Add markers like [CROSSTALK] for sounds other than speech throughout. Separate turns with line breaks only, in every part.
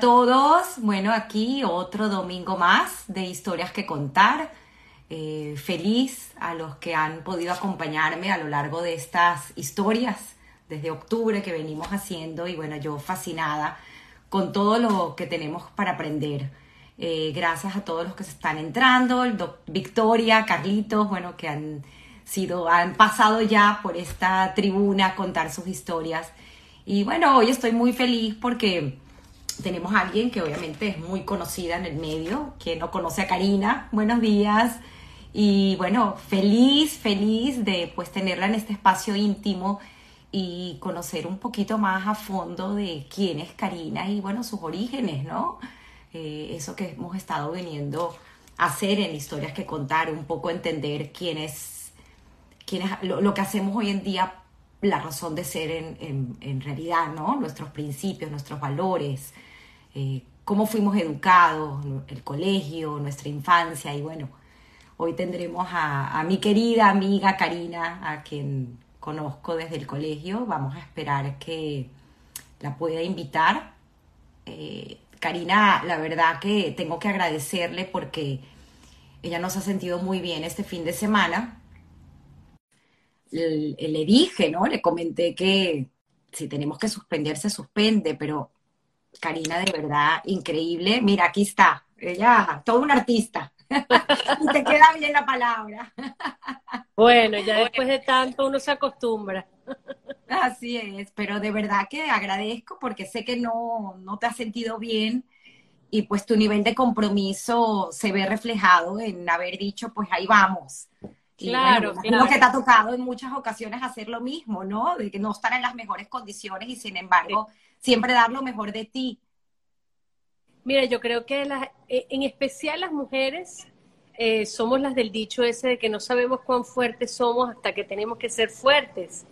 Todos. Bueno, aquí otro domingo más de historias que contar. Eh, feliz a los que han podido acompañarme a lo largo de estas historias desde octubre que venimos haciendo y bueno, yo fascinada con todo lo que tenemos para aprender. Eh, gracias a todos los que se están entrando, Victoria, Carlitos, bueno, que han sido, han pasado ya por esta tribuna a contar sus historias. Y bueno, hoy estoy muy feliz porque tenemos a alguien que obviamente es muy conocida en el medio, que no conoce a Karina. Buenos días. Y bueno, feliz, feliz de pues tenerla en este espacio íntimo y conocer un poquito más a fondo de quién es Karina y bueno, sus orígenes, ¿no? Eh, eso que hemos estado viniendo a hacer en historias que contar, un poco entender quién es, es lo, que hacemos hoy en día, la razón de ser en, en, realidad, ¿no? Nuestros principios, nuestros valores, eh, cómo fuimos educados, el colegio, nuestra infancia y bueno, hoy tendremos a, a mi querida amiga Karina, a quien conozco desde el colegio. Vamos a esperar que la pueda invitar. Eh, Karina, la verdad que tengo que agradecerle porque ella nos ha sentido muy bien este fin de semana. Le, le dije, ¿no? Le comenté que si tenemos que suspender, se suspende, pero Karina, de verdad, increíble. Mira, aquí está. Ella, todo un artista. [LAUGHS] y te queda bien la palabra.
bueno, ya después de tanto uno se acostumbra.
Así es, pero de verdad que agradezco porque sé que no, no te has sentido bien y pues tu nivel de compromiso se ve reflejado en haber dicho, pues ahí vamos. claro, claro. Lo que te ha tocado en muchas ocasiones hacer lo mismo, ¿no? De que no estar en las mejores condiciones y sin embargo siempre dar lo mejor de ti.
Mira, yo creo que eh, en especial las mujeres eh, somos las del dicho ese de que no sabemos cuán fuertes somos hasta que tenemos que ser fuertes.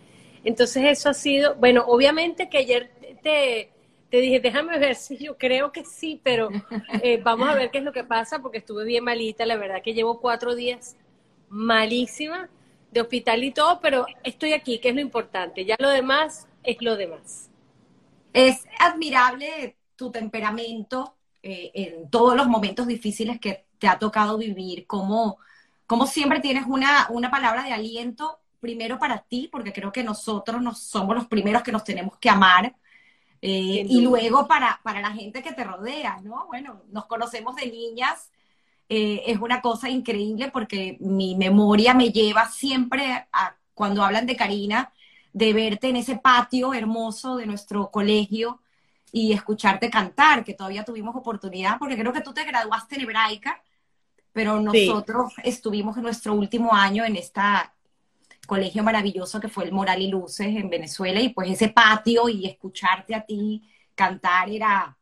Entonces eso ha sido, bueno, obviamente que ayer te, dije, déjame ver si yo creo que sí, pero [LAUGHS] eh, vamos a ver qué es lo que pasa porque estuve bien malita, la verdad que llevo cuatro días malísima de hospital y todo, pero estoy aquí, que es lo importante, ya lo demás es lo demás.
Es admirable tu temperamento, eh, en todos los momentos difíciles que te ha tocado vivir, como, como siempre tienes una, una palabra de aliento, primero para ti, porque creo que nosotros nos, somos los primeros que nos tenemos que amar, eh, y luego para, para la gente que te rodea, ¿no? Bueno, nos conocemos de niñas, eh, es una cosa increíble porque mi memoria me lleva siempre a, cuando hablan de Karina, de verte en ese patio hermoso de nuestro colegio, y escucharte cantar, que todavía tuvimos oportunidad, porque creo que tú te graduaste en hebraica, pero nosotros estuvimos en nuestro último año en este colegio maravilloso que fue el Moral y Luces en Venezuela, y pues ese patio y escucharte a ti cantar era,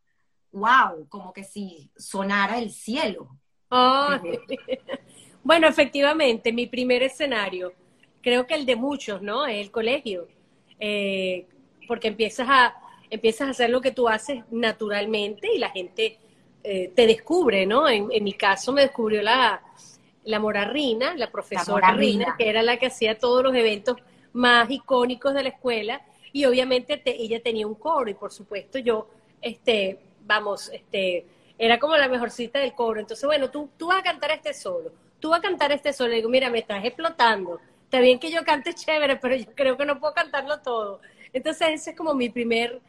wow, como que si sonara el cielo. [LAUGHS]
bueno, efectivamente, mi primer escenario, creo que el de muchos, ¿no? Es el colegio, eh, porque empiezas a empiezas a hacer lo que tú haces naturalmente y la gente eh, te descubre, ¿no? En, mi caso me descubrió la, la Morarrina, la profesora Rina, que era la que hacía todos los eventos más icónicos de la escuela y obviamente ella tenía un coro y por supuesto yo, este, vamos, este, era como la mejorcita del coro. Entonces, bueno, tú, tú vas a cantar este solo, tú vas a cantar este solo. Y digo, mira, me estás explotando. Está bien que yo cante chévere, pero yo creo que no puedo cantarlo todo. Entonces, ese es como mi primer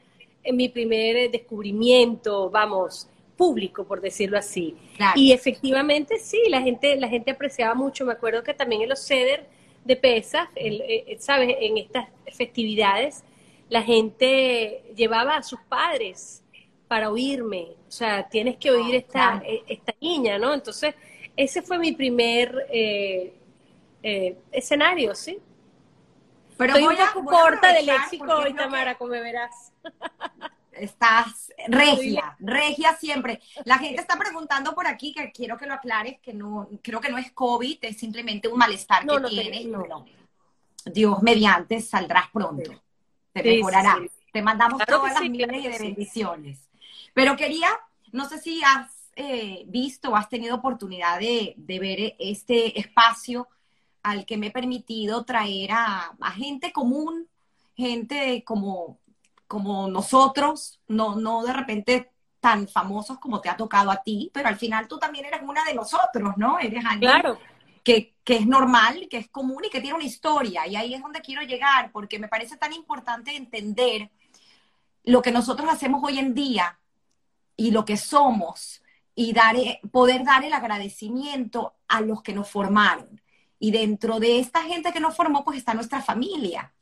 en mi primer eh, descubrimiento, vamos, público, por decirlo así. Y efectivamente, sí, la gente, la gente apreciaba mucho. Me acuerdo que también en los ceder de Pesas, eh, eh, ¿sabes? En estas festividades, la gente llevaba a sus padres para oírme. O sea, tienes que oír esta, esta niña, ¿no? Entonces, ese fue mi primer escenario, ¿sí? Pero Estoy un poco corta de léxico hoy, Tamara, como verás.
Estás [LAUGHS] regia, regia siempre. La gente está [LAUGHS] preguntando por aquí, que quiero que lo aclares, que no, creo que no es COVID, es simplemente un malestar que tienes. No. Dios mediante, saldrás pronto. Te mejorará. Te mandamos todas las millones de bendiciones. Pero quería, no sé si has eh, visto o has tenido oportunidad de, de ver este espacio al que me he permitido traer a, gente común, gente como, como nosotros, no, no de repente tan famosos como te ha tocado a ti, pero al final tú también eres una de nosotros, ¿no? Eres alguien
claro.
que, que es normal, que es común y que tiene una historia. Y ahí es donde quiero llegar, porque me parece tan importante entender lo que nosotros hacemos hoy en día y lo que somos y dar, poder dar el agradecimiento a los que nos formaron. Y dentro de esta gente que nos formó, pues está nuestra familia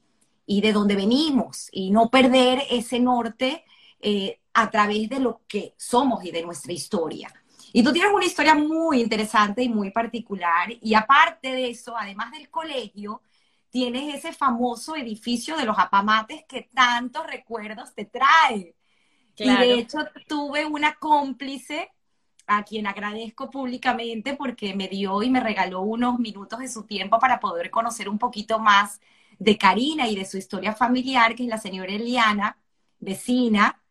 y de dónde venimos y no perder ese norte eh, a través de lo que somos y de nuestra historia. Y tú tienes una historia muy interesante y muy particular y aparte de eso, además del colegio, tienes ese famoso edificio de los apamates que tantos recuerdos te trae. Y de hecho tuve una cómplice a quien agradezco públicamente porque me dio y me regaló unos minutos de su tiempo para poder conocer un poquito más de Karina y de su historia familiar, que es la señora Eliana, vecina.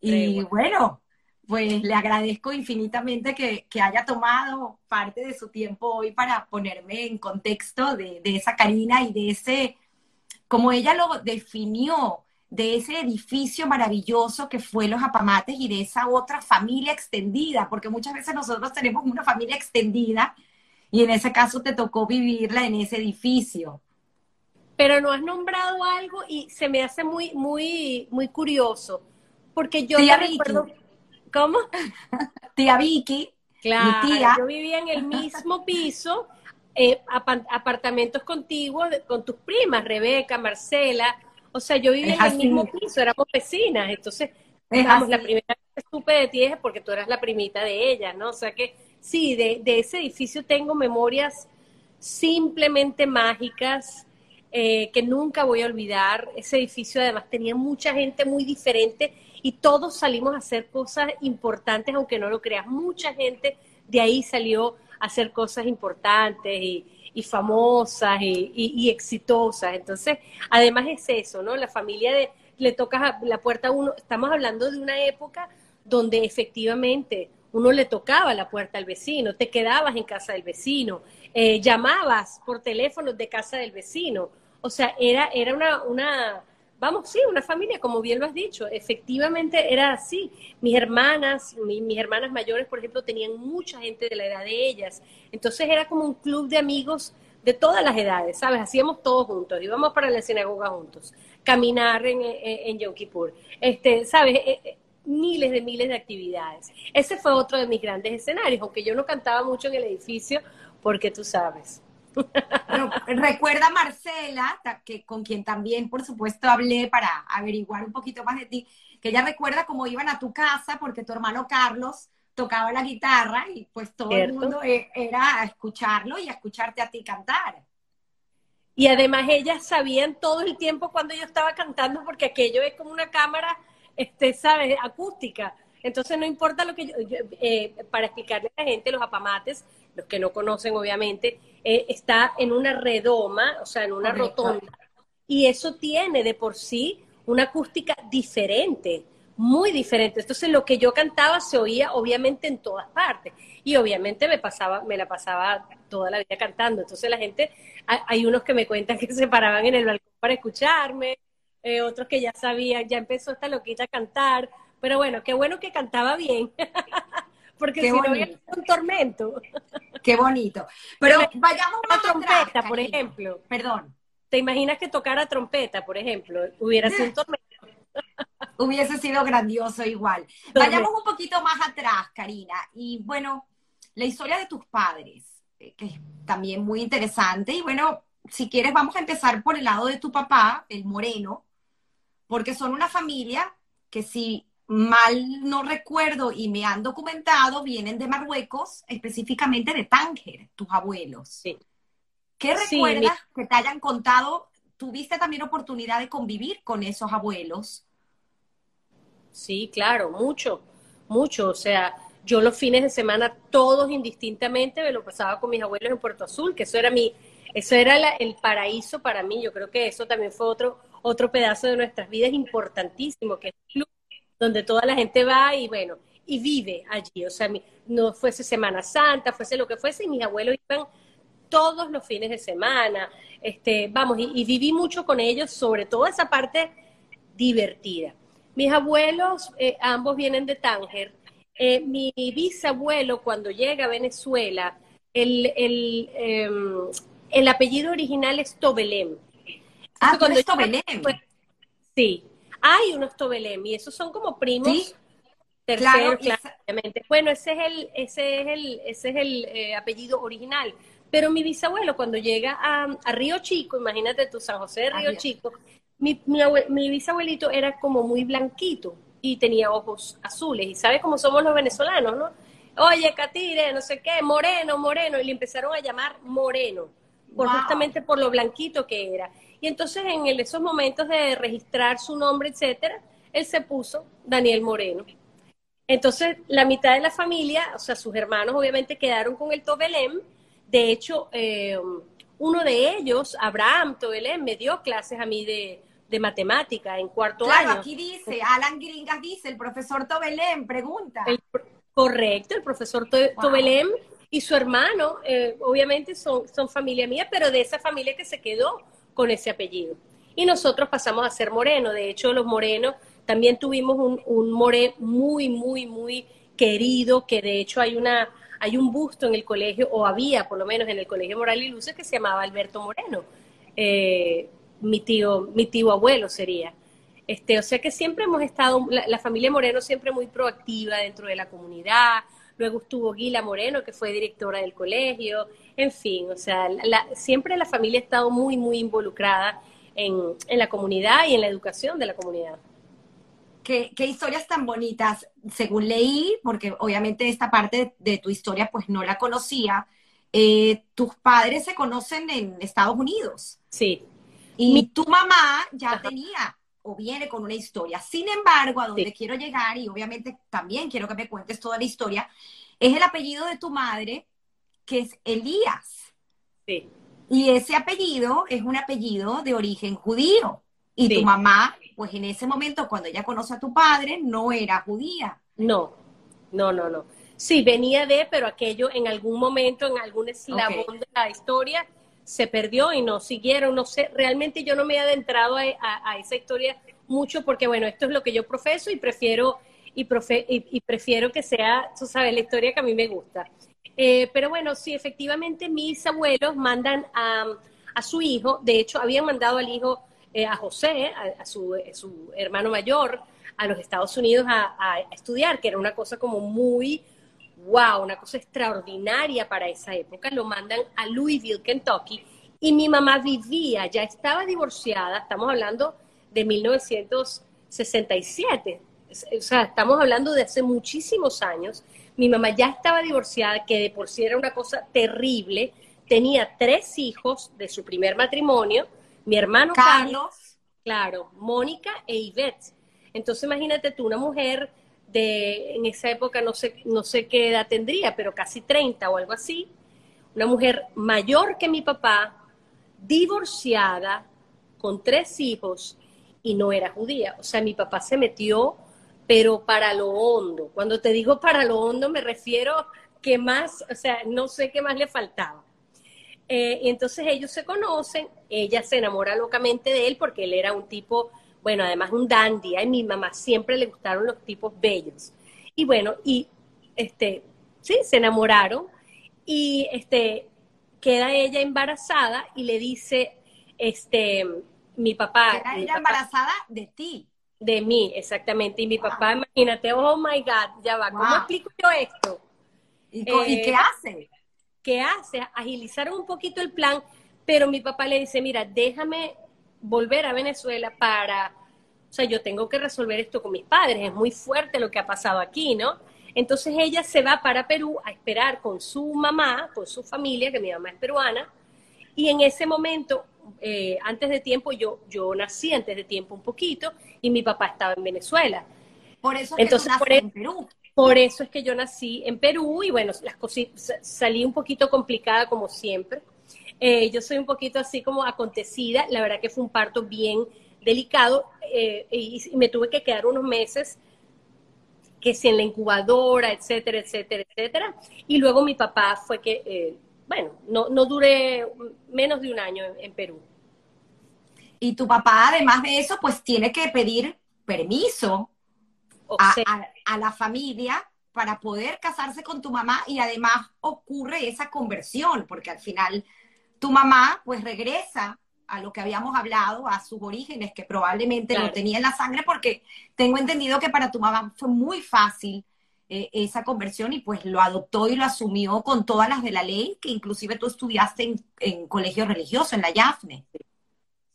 Y bueno. pues le agradezco infinitamente que, haya tomado parte de su tiempo hoy para ponerme en contexto de, de esa Karina y de ese, como ella lo definió, de ese edificio maravilloso que fue Los Apamates y de esa otra familia extendida, porque muchas veces nosotros tenemos una familia extendida y en ese caso te tocó vivirla en ese edificio.
Pero no has nombrado algo y se me hace muy, muy, muy curioso, porque yo
tía Vicky.
¿Cómo? [LAUGHS]
Tía Vicky.
Claro, yo vivía en el mismo piso, eh, apartamentos contiguos con tus primas, Rebeca, Marcela, o sea, yo vivía en el mismo piso, éramos vecinas, entonces, la primera vez que supe de ti es porque tú eras la primita de ella, ¿no? O sea que sí, de, ese edificio tengo memorias simplemente mágicas eh, que nunca voy a olvidar. Ese edificio además tenía mucha gente muy diferente y todos salimos a hacer cosas importantes, aunque no lo creas. Mucha gente de ahí salió a hacer cosas importantes y, y famosas y, exitosas. Entonces, además es eso, ¿no? La familia de, le tocas la puerta a uno, estamos hablando de una época donde efectivamente uno le tocaba la puerta al vecino, te quedabas en casa del vecino, eh, llamabas por teléfono de casa del vecino. O sea, era, era una, una, vamos, sí, una familia, como bien lo has dicho, efectivamente era así. Mis hermanas, mis hermanas mayores, por ejemplo, tenían mucha gente de la edad de ellas. Entonces era como un club de amigos de todas las edades, ¿sabes? Hacíamos todos juntos, íbamos para la sinagoga juntos, caminar en, en, Yom Kippur, este, ¿sabes? Eh, eh, miles de miles de actividades. Ese fue otro de mis grandes escenarios, aunque yo no cantaba mucho en el edificio, porque tú sabes
recuerda Marcela, que con quien también, por supuesto, hablé para averiguar un poquito más de ti, que ella recuerda cómo iban a tu casa porque tu hermano Carlos tocaba la guitarra y pues todo el mundo e, era a escucharlo y a escucharte a ti cantar.
Y además ellas sabían todo el tiempo cuando yo estaba cantando porque aquello es como una cámara, este, ¿sabes? Acústica. Entonces no importa lo que yo, eh, para explicarle a la gente, los apamates, los que no conocen obviamente, eh, está en una redoma, o sea, en una rotonda, y eso tiene de por sí una acústica diferente, muy diferente. Entonces lo que yo cantaba se oía obviamente en todas partes y obviamente me pasaba, me la pasaba toda la vida cantando. Entonces la gente, hay unos que me cuentan que [LAUGHS] se paraban en el balcón para escucharme, eh, otros que ya sabían, ya empezó esta loquita a cantar, pero bueno, qué bueno que cantaba bien. [LAUGHS] porque si no había un tormento.
Qué bonito. Pero vayamos
a trompeta, por ejemplo.
Perdón.
¿Te imaginas que tocara trompeta, por ejemplo? Hubiera sido un tormento. [LAUGHS]
Hubiese sido grandioso igual. Vayamos un poquito más atrás, Karina. Y bueno, la historia de tus padres, eh, que es también muy interesante. Y bueno, si quieres, vamos a empezar por el lado de tu papá, el moreno, porque son una familia que si mal no recuerdo y me han documentado, vienen de Marruecos, específicamente de Tánger, tus abuelos.
Sí.
¿Qué recuerdas que te hayan contado? ¿Tuviste también oportunidad de convivir con esos abuelos?
Sí, claro, mucho, mucho. O sea, yo los fines de semana, todos indistintamente, me lo pasaba con mis abuelos en Puerto Azul, que eso era mi, eso era el paraíso para mí. Yo creo que eso también fue otro, otro pedazo de nuestras vidas importantísimo, que es el donde toda la gente va y bueno, y vive allí. O sea, no fuese Semana Santa, fuese lo que fuese, y mis abuelos iban todos los fines de semana. Este, vamos, y, viví mucho con ellos, sobre todo esa parte divertida. Mis abuelos, eh, ambos vienen de Tánger. Eh, mi bisabuelo, cuando llega a Venezuela, el, el, em, el apellido original es Tobelem.
Ah, cuando es Tobelem.
sí, hay unos Tobelem y esos son como primos. Terceros, claramente. Bueno, ese es el, ese es el, ese es el eh, apellido original. Pero mi bisabuelo, cuando llega a, a, Río Chico, imagínate tú, San José de Río Chico, mi, mi, bisabuelito era como muy blanquito y tenía ojos azules. Y sabe cómo somos los venezolanos, ¿no? Oye, Catire, no sé qué, moreno, moreno. Y le empezaron a llamar moreno, por, justamente por lo blanquito que era. Y entonces en esos momentos de registrar su nombre, etcétera, él se puso Daniel Moreno. Entonces, la mitad de la familia, o sea, sus hermanos obviamente quedaron con el Tobelem. De hecho, eh, uno de ellos, Abraham Tobelem, me dio clases a mí de, de matemática en cuarto
año.
Claro,
aquí dice, Alan Gringas dice, el profesor Tobelem, pregunta.
correcto, el profesor Tobelem y su hermano, eh, obviamente son, son familia mía, pero de esa familia que se quedó con ese apellido. Y nosotros pasamos a ser Moreno. De hecho, los morenos también tuvimos un, un more muy, muy, muy querido, que de hecho hay una hay un busto en el colegio, o había por lo menos en el colegio Moral y Luces, que se llamaba Alberto Moreno. Eh, mi tío, mi tío abuelo sería. Este, o sea que siempre hemos estado, la, familia Moreno siempre muy proactiva dentro de la comunidad. Luego estuvo Guila Moreno, que fue directora del colegio. En fin, o sea, siempre la familia ha estado muy, muy involucrada en, en la comunidad y en la educación de la comunidad.
Qué, qué, historias tan bonitas, según leí, porque obviamente esta parte de, tu historia pues no la conocía. Eh, tus padres se conocen en Estados Unidos.
Sí.
Y tu mamá ya tenía o viene con una historia. Sin embargo, a donde quiero llegar, y obviamente también quiero que me cuentes toda la historia, es el apellido de tu madre, que es Elías.
Sí.
Y ese apellido es un apellido de origen judío. Y tu mamá, pues en ese momento, cuando ella conoce a tu padre, no era judía.
No, no, no, no. Sí, venía de, pero aquello en algún momento, en algún eslabón de la historia, se perdió y no siguieron, no sé, realmente yo no me he adentrado a, esa historia mucho porque bueno, esto es lo que yo profeso y prefiero y, y, prefiero que sea, tú sabes, la historia que a mí me gusta. Eh, pero bueno, sí, efectivamente mis abuelos mandan a, a, su hijo, de hecho habían mandado al hijo, eh, a José, a, su, su, hermano mayor, a los Estados Unidos a estudiar, que era una cosa como muy wow, una cosa extraordinaria para esa época, lo mandan a Louisville, Kentucky, y mi mamá vivía, ya estaba divorciada, estamos hablando de 1967, o sea, estamos hablando de hace muchísimos años, mi mamá ya estaba divorciada, que de por sí era una cosa terrible, tenía tres hijos de su primer matrimonio, mi hermano Carlos, claro, Mónica e Ivette. Entonces imagínate tú, una mujer de, en esa época no sé, no sé qué edad tendría, pero casi 30 o algo así, una mujer mayor que mi papá, divorciada, con tres hijos, y no era judía. O sea, mi papá se metió, pero para lo hondo. Cuando te digo para lo hondo, me refiero que más, o sea, no sé qué más le faltaba. Eh, entonces ellos se conocen, ella se enamora locamente de él porque él era un tipo bueno, además un dandy, a mi mamá siempre le gustaron los tipos bellos. Y bueno, y este, sí, se enamoraron y este, queda ella embarazada y le dice, este, mi papá.
Queda ella embarazada de ti.
De mí, exactamente. Y mi papá, imagínate, oh my God, ya va, ¿cómo explico yo esto?
¿Y, qué eh, hace?
¿Qué hace? Agilizar un poquito el plan, pero mi papá le dice, mira, déjame volver a Venezuela para, o sea, yo tengo que resolver esto con mis padres, es muy fuerte lo que ha pasado aquí, ¿no? Entonces ella se va para Perú a esperar con su mamá, con su familia, que mi mamá es peruana, y en ese momento, eh, antes de tiempo, yo, yo nací antes de tiempo un poquito, y mi papá estaba en Venezuela.
Por eso es Entonces,
por,
en Perú.
Por eso es que yo nací en Perú, y bueno, las cositas, salí un poquito complicada como siempre, eh, yo soy un poquito así como acontecida, la verdad que fue un parto bien delicado eh, y, me tuve que quedar unos meses que si en la incubadora, etcétera, etcétera, etcétera. Y luego mi papá fue que, eh, bueno, no, no duré menos de un año en, Perú.
Y tu papá, además de eso, pues tiene que pedir permiso a, la familia para poder casarse con tu mamá y además ocurre esa conversión, porque al final tu mamá pues regresa a lo que habíamos hablado, a sus orígenes, que probablemente lo tenía en la sangre, porque tengo entendido que para tu mamá fue muy fácil eh, esa conversión y pues lo adoptó y lo asumió con todas las de la ley, que inclusive tú estudiaste en, en colegio religioso, en la YAFNE.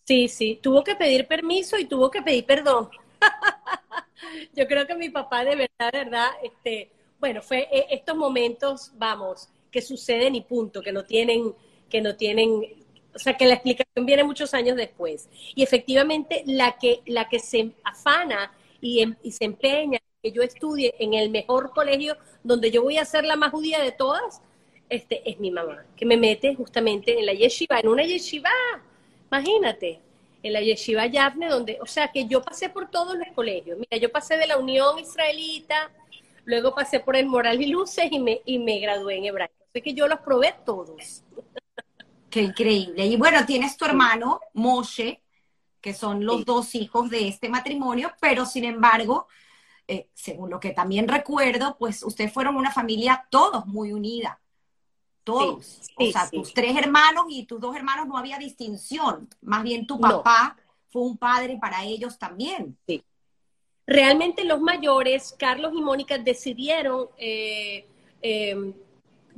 Sí, sí, tuvo que pedir permiso y tuvo que pedir perdón. [LAUGHS] Yo creo que mi papá de verdad, de verdad, este, bueno, fue eh, estos momentos, vamos, que suceden y punto, que no tienen, que no tienen, o sea, que la explicación viene muchos años después. Y efectivamente, la que, la que se afana y, em, y se empeña que yo estudie en el mejor colegio donde yo voy a ser la más judía de todas, este, es mi mamá, que me mete justamente en la yeshiva, en una yeshiva, imagínate, en la Yeshiva Yavne, donde, o sea, que yo pasé por todos los colegios. Mira, yo pasé de la Unión Israelita, luego pasé por el Moral y Luces y me, y me gradué en hebraico. Así que yo los probé todos.
Qué increíble. Y bueno, tienes tu hermano, Moshe, que son los dos hijos de este matrimonio, pero sin embargo, eh, según lo que también recuerdo, pues ustedes fueron una familia todos muy unida todos. o sea, tus tres hermanos y tus dos hermanos no había distinción. Más bien tu papá fue un padre para ellos también.
Sí. Realmente los mayores, Carlos y Mónica, decidieron eh, em,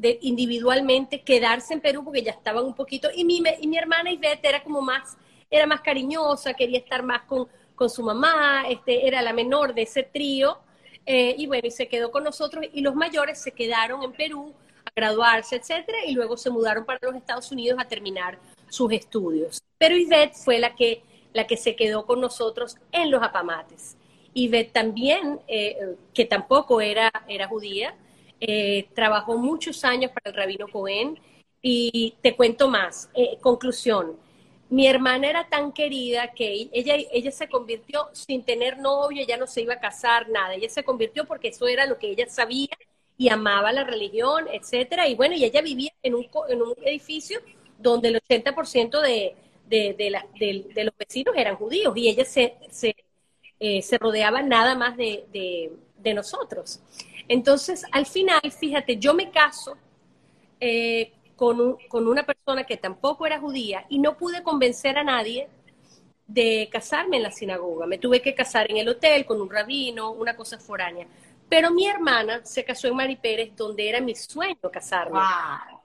de, individualmente quedarse en Perú porque ya estaban un poquito. Y mi, y mi hermana Ivette era como más, era más cariñosa, quería estar más con, con su mamá, este, era la menor de ese trío. Eh, y bueno, y se quedó con nosotros y los mayores se quedaron en Perú a graduarse, etcétera, y luego se mudaron para los Estados Unidos a terminar sus estudios. Pero Ivette fue la que, la que se quedó con nosotros en los apamates. Ivette también, eh, que tampoco era, era judía, eh, trabajó muchos años para el rabino Cohen y te cuento más. Eh, conclusión, mi hermana era tan querida que ella, ella se convirtió sin tener novio, ella no se iba a casar, nada. Ella se convirtió porque eso era lo que ella sabía y amaba la religión, etcétera. Y bueno, y ella vivía en un, en un edificio donde el 80% de, de, de, los vecinos eran judíos y ella se, se, eh, se rodeaba nada más de, nosotros. Entonces, al final, fíjate, yo me caso eh, con, con una persona que tampoco era judía y no pude convencer a nadie de casarme en la sinagoga. Me tuve que casar en el hotel con un rabino, una cosa foránea. Pero mi hermana se casó en Mari Pérez, donde era mi sueño casarme.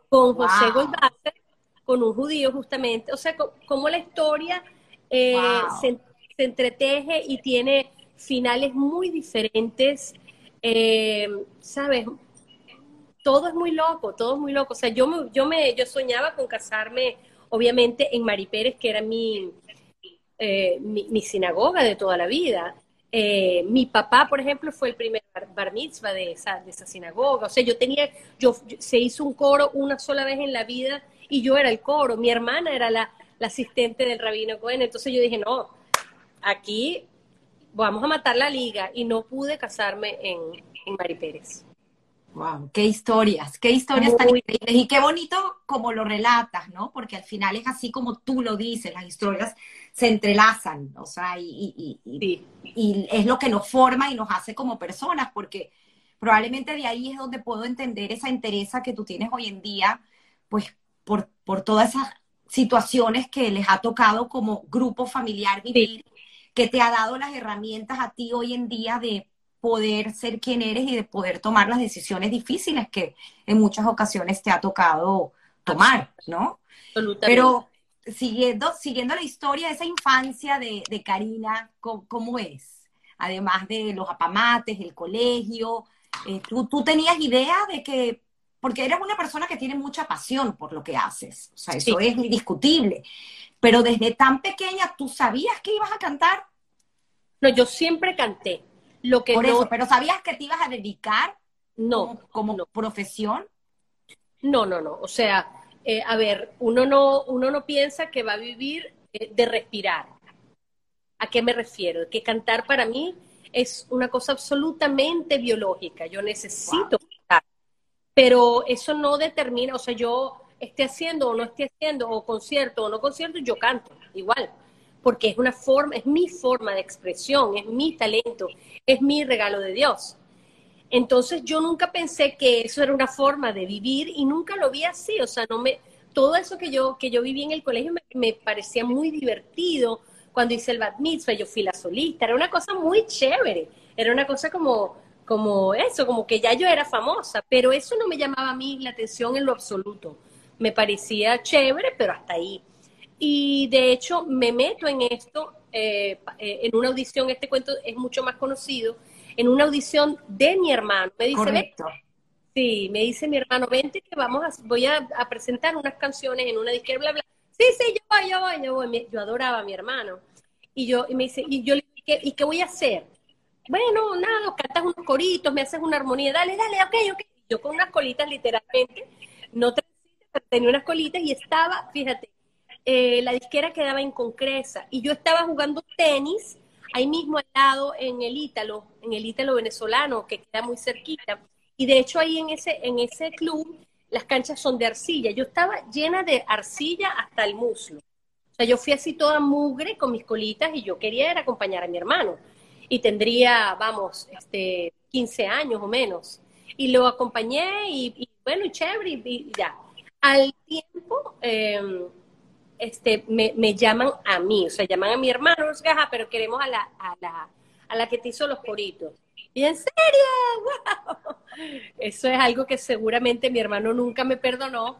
Con José wow. con un judío justamente. O sea, como la historia eh, se, entreteje y tiene finales muy diferentes. Eh, ¿Sabes? Todo es muy loco, todo es muy loco. O sea, yo, yo, yo soñaba con casarme, obviamente, en Mari Pérez, que era mi, eh, mi sinagoga de toda la vida. Eh, mi papá, por ejemplo, fue el primer bar mitzvah de esa, de esa sinagoga. O sea, yo tenía, yo, se hizo un coro una sola vez en la vida y yo era el coro. Mi hermana era la, asistente del rabino Cohen. Entonces yo dije, no, aquí vamos a matar la liga y no pude casarme en, en Mari Pérez.
Wow, qué historias, qué historias tan increíbles y qué bonito como lo relatas, ¿no? Porque al final es así como tú lo dices, las historias se entrelazan, o sea, y, y, es lo que nos forma y nos hace como personas, porque probablemente de ahí es donde puedo entender esa interés que tú tienes hoy en día, pues por, por todas esas situaciones que les ha tocado como grupo familiar vivir, que te ha dado las herramientas a ti hoy en día de poder ser quien eres y de poder tomar las decisiones difíciles que en muchas ocasiones te ha tocado tomar, ¿no? Absolutamente. Pero siguiendo, siguiendo la historia de esa infancia de, Karina, ¿cómo, es? Además de los apamates, el colegio, eh, ¿tú, ¿tú, tenías idea de que, porque eres una persona que tiene mucha pasión por lo que haces, o sea, eso es indiscutible, pero desde tan pequeña, ¿tú sabías que ibas a cantar?
No, yo siempre canté, lo que
Por eso, pero ¿sabías que te ibas a dedicar no, como, profesión?
No, no, no. O sea, eh, a ver, uno no, uno no piensa que va a vivir eh, de respirar. ¿A qué me refiero? Que cantar para mí es una cosa absolutamente biológica. Yo necesito. Pero eso no determina, o sea, yo esté haciendo o no esté haciendo, o concierto o no concierto, yo canto igual porque es una forma, es mi forma de expresión, es mi talento, es mi regalo de Dios. Entonces yo nunca pensé que eso era una forma de vivir y nunca lo vi así, o sea, no me, todo eso que yo, que yo viví en el colegio me, parecía muy divertido. Cuando hice el bat mitzvah, yo fui la solista, era una cosa muy chévere, era una cosa como, como eso, como que ya yo era famosa, pero eso no me llamaba a mí la atención en lo absoluto. Me parecía chévere, pero hasta ahí. Y de hecho me meto en esto, eh, eh, en una audición, este cuento es mucho más conocido, en una audición de mi hermano. Me dice,
Correcto.
Sí, me dice mi hermano, vente que vamos a, voy a, presentar unas canciones en una disquera, bla, bla. Sí, sí, yo voy, yo voy, yo voy. Yo adoraba a mi hermano. Y yo, y me dice, y yo le dije, ¿y qué voy a hacer? Bueno, nada, cantas unos coritos, me haces una armonía, dale, dale, ok, ok. Yo con unas colitas literalmente, no tenía unas colitas y estaba, fíjate, eh, la disquera quedaba en Concresa y yo estaba jugando tenis ahí mismo al lado en el Ítalo, en el Ítalo venezolano, que queda muy cerquita. Y de hecho ahí en ese, en ese club las canchas son de arcilla. Yo estaba llena de arcilla hasta el muslo. O sea, yo fui así toda mugre con mis colitas y yo quería ir acompañar a mi hermano. Y tendría, vamos, este, 15 años o menos. Y lo acompañé y, bueno, y chévere, y, ya. Al tiempo, eh, este, me, me, llaman a mí, o sea, llaman a mi hermano, pero queremos a la, a la, a la que te hizo los coritos. Y en serio, [LAUGHS] wow. Eso es algo que seguramente mi hermano nunca me perdonó,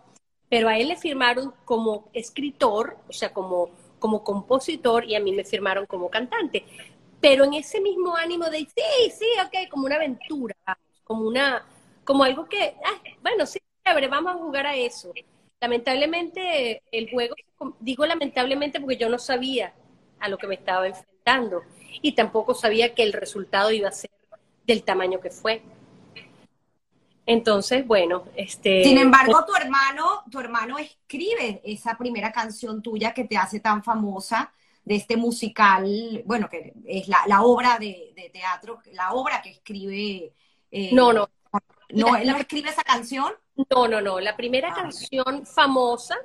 pero a él le firmaron como escritor, o sea, como, como compositor, y a mí me firmaron como cantante. Pero en ese mismo ánimo de, sí, sí, ok, como una aventura, como una, como algo que, bueno, sí, vamos a jugar a eso. Lamentablemente, el juego, digo lamentablemente porque yo no sabía a lo que me estaba enfrentando y tampoco sabía que el resultado iba a ser del tamaño que fue. Entonces, bueno, este.
Sin embargo, tu hermano, tu hermano escribe esa primera canción tuya que te hace tan famosa de este musical, bueno, que es la, obra de, teatro, la obra que escribe.
Eh, no, no.
¿No él escribe esa canción?
No, no, no. La primera ah. canción famosa,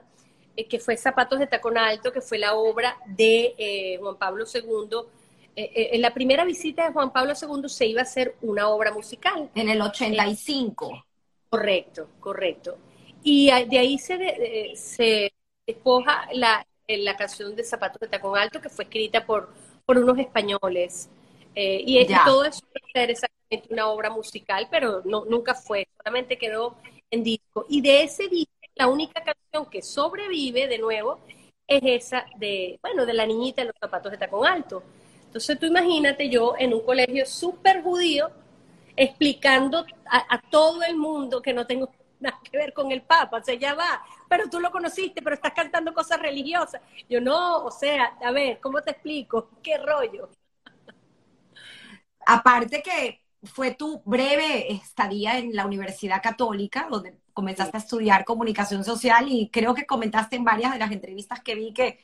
eh, que fue Zapatos de Tacón Alto, que fue la obra de eh, Juan Pablo II. Eh, en la primera visita de Juan Pablo II se iba a hacer una obra musical.
En el 85.
correcto, correcto. Y de ahí se, se escoja la, la canción de Zapatos de Tacón Alto, que fue escrita por, por unos españoles. y todo eso ser exactamente una obra musical, pero no, nunca fue, solamente quedó en disco. Y de ese disco, la única canción que sobrevive de nuevo es esa de, bueno, de la niñita en los zapatos de tacón alto. Entonces tú imagínate yo en un colegio súper judío explicando a, todo el mundo que no tengo nada que ver con el Papa, o sea, ya va, pero tú lo conociste, pero estás cantando cosas religiosas. Yo no, o sea, a ver, ¿cómo te explico? [LAUGHS] ¿Qué rollo?
Aparte que fue tu breve estadía en la Universidad Católica, donde comenzaste a estudiar comunicación social y creo que comentaste en varias de las entrevistas que vi que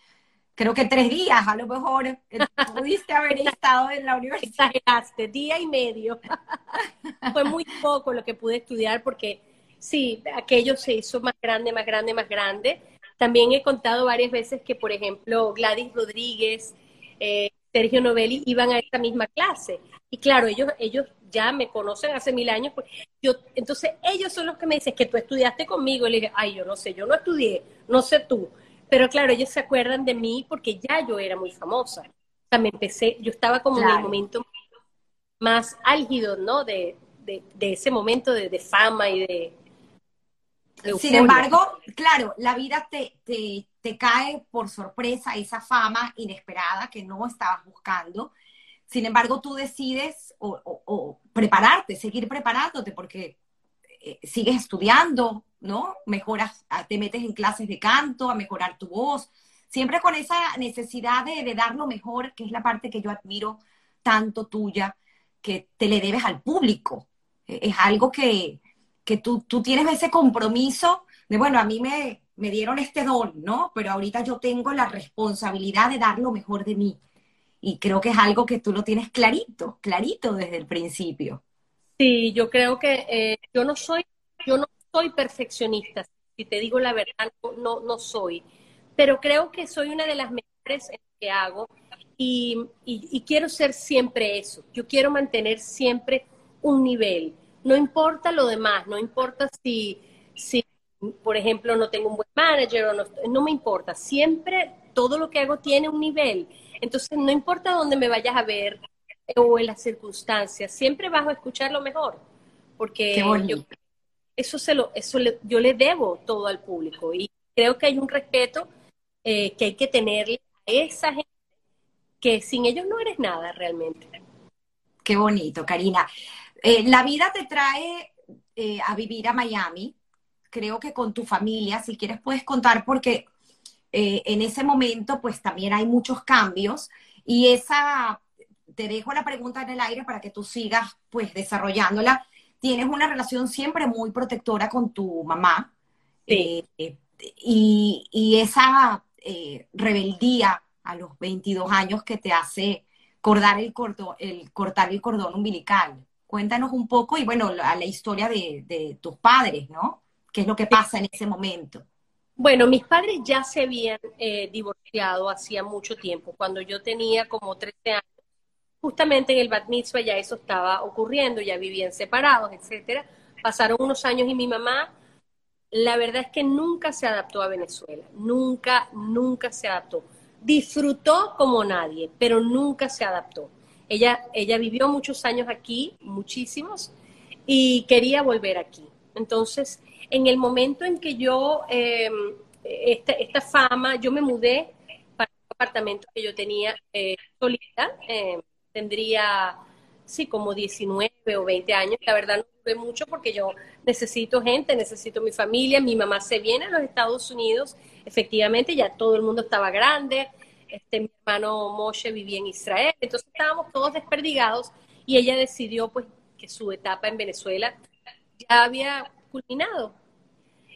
creo que tres días a lo mejor eh, [LAUGHS] pudiste haber estado en la universidad.
Exageraste, día y medio. [LAUGHS] fue muy poco lo que pude estudiar porque sí, aquello se hizo más grande, más grande, más grande. También he contado varias veces que, por ejemplo, Gladys Rodríguez, eh, Sergio Novelli iban a esta misma clase. Y claro, ellos, ellos ya me conocen hace mil años. Pues, yo, entonces, ellos son los que me dicen que tú estudiaste conmigo. Y le dije, ay, yo no sé, yo no estudié, no sé tú. Pero claro, ellos se acuerdan de mí porque ya yo era muy famosa. O sea, me empecé, yo estaba como en el momento más álgido, ¿no? De, de, ese momento de, fama y de,
Sin embargo, claro, la vida te, te, te, cae por sorpresa esa fama inesperada que no estabas buscando. Sin embargo, tú decides o, prepararte, seguir preparándote porque eh, sigues estudiando, ¿no? Mejoras, ah, te metes en clases de canto, a mejorar tu voz, siempre con esa necesidad de, dar lo mejor, que es la parte que yo admiro tanto tuya, que te le debes al público. E, es algo que, que tú, tú, tienes ese compromiso de, bueno, a mí me, me dieron este don, ¿no? Pero ahorita yo tengo la responsabilidad de dar lo mejor de mí. Y creo que es algo que tú lo tienes clarito, clarito desde el principio.
Sí, yo creo que eh, yo no soy, yo no soy perfeccionista. Si te digo la verdad, no, no soy. Pero creo que soy una de las mejores que hago y, quiero ser siempre eso. Yo quiero mantener siempre un nivel. No importa lo demás, no importa si, si por ejemplo, no tengo un buen manager o no, no me importa. Siempre todo lo que hago tiene un nivel. Entonces, no importa dónde me vayas a ver o en las circunstancias, siempre vas a escuchar lo mejor. Porque eso, se lo, eso yo le debo todo al público y creo que hay un respeto eh, que hay que tenerle a esa gente que sin ellos no eres nada realmente.
Qué bonito, Karina. Eh, la vida te trae eh, a vivir a Miami, creo que con tu familia, si quieres puedes contar, porque eh, en ese momento pues también hay muchos cambios y esa, te dejo la pregunta en el aire para que tú sigas pues desarrollándola. Tienes una relación siempre muy protectora con tu mamá y, y, esa rebeldía a los 22 años que te hace cortar el, el, cortar el cordón umbilical. Cuéntanos un poco y bueno, la, la historia de, tus padres, ¿no? ¿Qué es lo que pasa en ese momento?
Bueno, mis padres ya se habían eh, divorciado hacía mucho tiempo, cuando yo tenía como 13 años. Justamente en el bat mitzvah ya eso estaba ocurriendo, ya vivían separados, etcétera. Pasaron unos años y mi mamá, la verdad es que nunca se adaptó a Venezuela, nunca, nunca se adaptó disfrutó como nadie, pero nunca se adaptó. Ella, ella vivió muchos años aquí, muchísimos, y quería volver aquí. Entonces, en el momento en que yo, em, esta, fama, yo me mudé para un apartamento que yo tenía eh, solita, em, tendría, sí, como 19 o 20 años, la verdad no tuve mucho porque yo necesito gente, necesito mi familia, mi mamá se viene a los Estados Unidos efectivamente ya todo el mundo estaba grande, este, mi hermano Moshe vivía en Israel, entonces estábamos todos desperdigados y ella decidió pues que su etapa en Venezuela ya había culminado.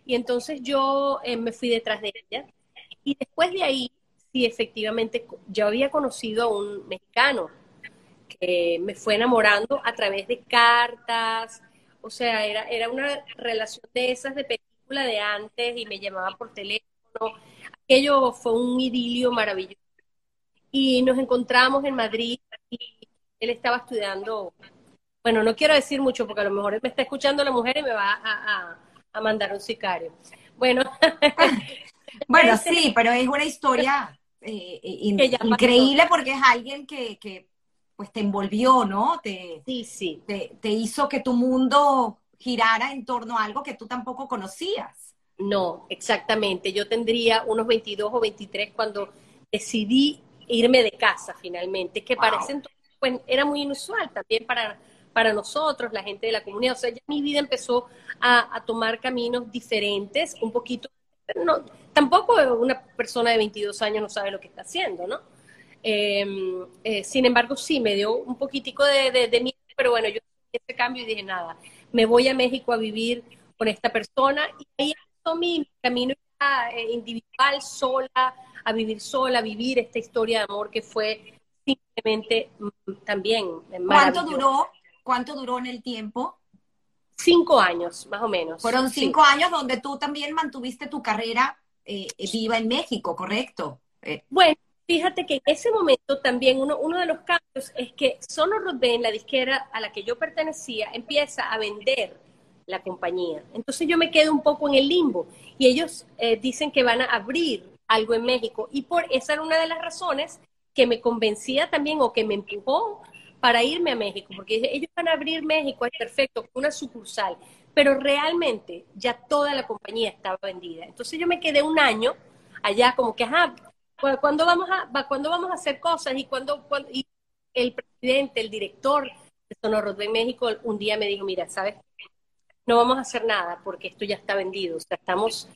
Y entonces yo eh, me fui detrás de ella. Y después de ahí, sí, efectivamente, yo había conocido a un mexicano que me fue enamorando a través de cartas, o sea, era, era una relación de esas de película de antes y me llamaba por teléfono Aquello fue un idilio maravilloso. Y nos encontramos en Madrid y él estaba estudiando, bueno, no quiero decir mucho porque a lo mejor me está escuchando la mujer y me va a, mandar un sicario. Bueno, [LAUGHS]
bueno, sí, pero es una historia eh, increíble porque es alguien que, que, pues te envolvió, ¿no? Te,
sí, sí.
Te, te hizo que tu mundo girara en torno a algo que tú tampoco conocías.
No, exactamente. Yo tendría unos 22 o 23 cuando decidí irme de casa finalmente, que parece entonces pues, era muy inusual también para, para nosotros, la gente de la comunidad. O sea, ya mi vida empezó a, tomar caminos diferentes, un poquito, pero no, tampoco una persona de 22 años no sabe lo que está haciendo, ¿no? Em, eh, sin embargo, sí, me dio un poquitico de, de, miedo, pero bueno, yo hice ese cambio y dije, nada, me voy a México a vivir con esta persona y ahí mi camino eh, individual, sola, a vivir sola, a vivir esta historia de amor que fue simplemente mm, también
¿Cuánto duró? ¿Cuánto duró en el tiempo?
Cinco años, más o menos.
Fueron cinco años donde tú también mantuviste tu carrera eh, viva en México, ¿correcto?
Eh, bueno, fíjate que en ese momento también uno, uno de los cambios es que Sono Rodben, la disquera a la que yo pertenecía, empieza a vender la compañía. Entonces yo me quedo un poco en el limbo y ellos eh, dicen que van a abrir algo en México y por esa era una de las razones que me convencía también o que me empujó para irme a México, porque ellos van a abrir México, es perfecto, una sucursal, pero realmente ya toda la compañía estaba vendida. Entonces yo me quedé un año allá como que, ajá, ¿cuándo vamos a, ¿cuándo vamos a hacer cosas? Y cuando, el presidente, el director de Sonoro de México, un día me dijo, mira, ¿sabes? No vamos a hacer nada porque esto ya está vendido. Estamos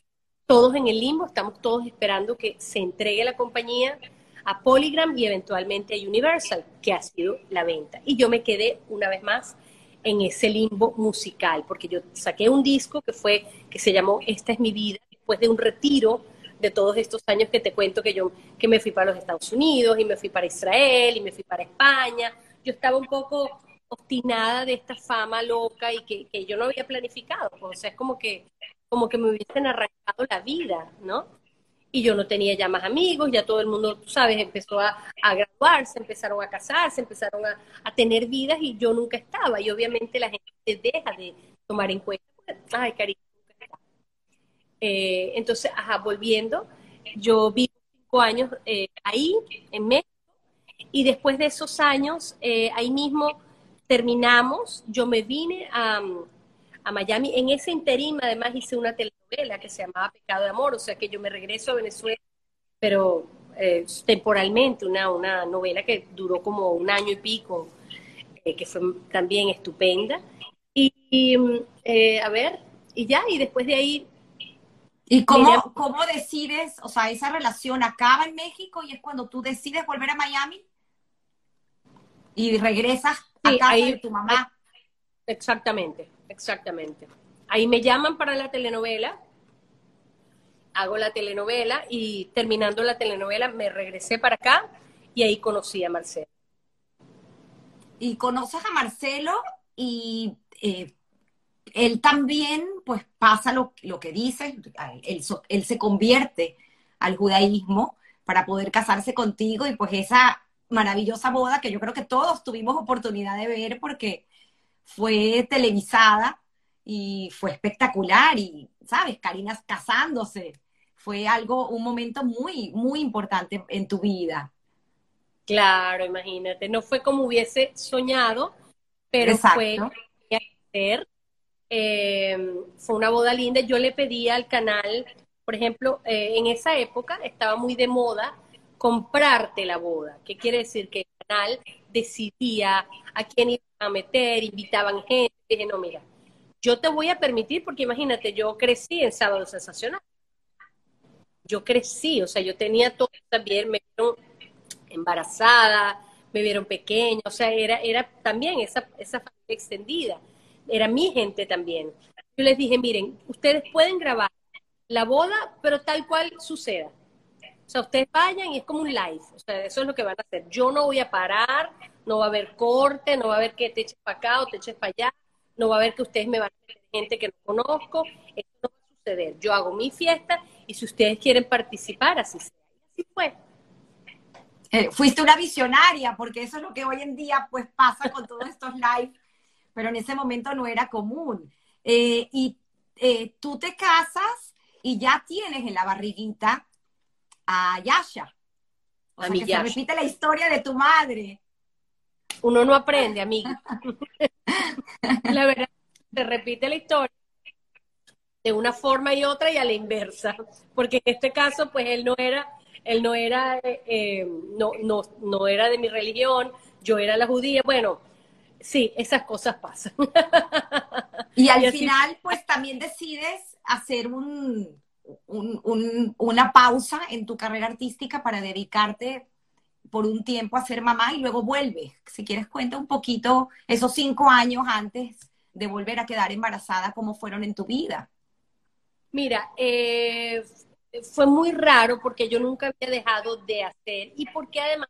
todos en el limbo, estamos todos esperando que se entregue la compañía a Polygram y eventualmente a Universal, que ha sido la venta. Y yo me quedé una vez más en ese limbo musical, porque yo saqué un disco que fue, que se llamó Esta es mi vida, después de un retiro de todos estos años que te cuento que yo, que me fui para los Estados Unidos y me fui para Israel y me fui para España. Yo estaba un poco obstinada de esta fama loca y que, yo no había planificado. O sea, es como que, como que me hubiesen arrancado la vida, ¿no? y yo no tenía ya más amigos, ya todo el mundo, tú sabes, empezó a, graduarse, empezaron a casarse, empezaron a, tener vidas y yo nunca estaba. Y obviamente la gente deja de tomar en cuenta, ay, cariño, eh, entonces, volviendo, yo vivo cinco años eh, ahí, en México, y después de esos años, eh, ahí mismo terminamos, yo me vine a, a Miami. En ese interim, además, hice una telenovela que se llamaba Pecado de Amor, o sea que yo me regreso a Venezuela, pero eh, temporalmente, una, una novela que duró como un año y pico, eh, que fue también estupenda. Y, eh, a ver, y ya, y después de ahí...
¿Y cómo, cómo decides, o sea, esa relación acaba en México y es cuando tú decides volver a Miami? Y regresas a casa de tu mamá.
Exactamente. Exactamente. Ahí me llaman para la telenovela, hago la telenovela y terminando la telenovela me regresé para acá y ahí conocí a Marcelo.
Y conoces a Marcelo y eh, él también pues pasa lo, que dice, él, él se convierte al judaísmo para poder casarse contigo y pues esa maravillosa boda que yo creo que todos tuvimos oportunidad de ver porque fue televisada y fue espectacular y, ¿sabes? Karina casándose. Fue algo, un momento muy, muy importante en tu vida.
Claro, imagínate. No fue como hubiese soñado, pero fue eh, fue una boda linda. Yo le pedí al canal, por ejemplo, eh, en esa época estaba muy de moda comprarte la boda. ¿Qué quiere decir? Que el canal decidía a quién iba a meter, invitaban gente. Dije, no, mira, yo te voy a permitir, porque imagínate, yo crecí en Sábado Sensacional. Yo crecí, o sea, yo tenía todo también, me vieron embarazada, me vieron pequeña, o sea, era, era también esa, esa familia extendida, era mi gente también. Yo les dije, miren, ustedes pueden grabar la boda, pero tal cual suceda. O sea, ustedes vayan y es como un live, o sea, eso es lo que van a hacer. Yo no voy a parar, no va a haber corte, no va a haber que te eches para acá o te eches para allá, no va a haber que ustedes me van a meter gente que no conozco, eso no va a suceder. Yo hago mi fiesta y si ustedes quieren participar, así sea. Así fue.
Eh, fuiste una visionaria, porque eso es lo que hoy en día pues pasa con todos estos live, pero en ese momento no era común. Eh, y eh, tú te casas y ya tienes en la barriguita a Yasha. O a sea, que se repite la historia de tu madre.
Uno no aprende, amiga. [LAUGHS] la verdad, se repite la historia de una forma y otra y a la inversa. Porque en este caso, pues él no era, él no era, eh, no, no, no era de mi religión, yo era la judía. Bueno, sí, esas cosas pasan.
y [LAUGHS] al final, pues también decides hacer un, una pausa en tu carrera artística para dedicarte por un tiempo a ser mamá y luego vuelves. Si quieres, cuenta un poquito esos cinco años antes de volver a quedar embarazada, cómo fueron en tu vida.
Mira, eh, fue muy raro porque yo nunca había dejado de hacer y porque además,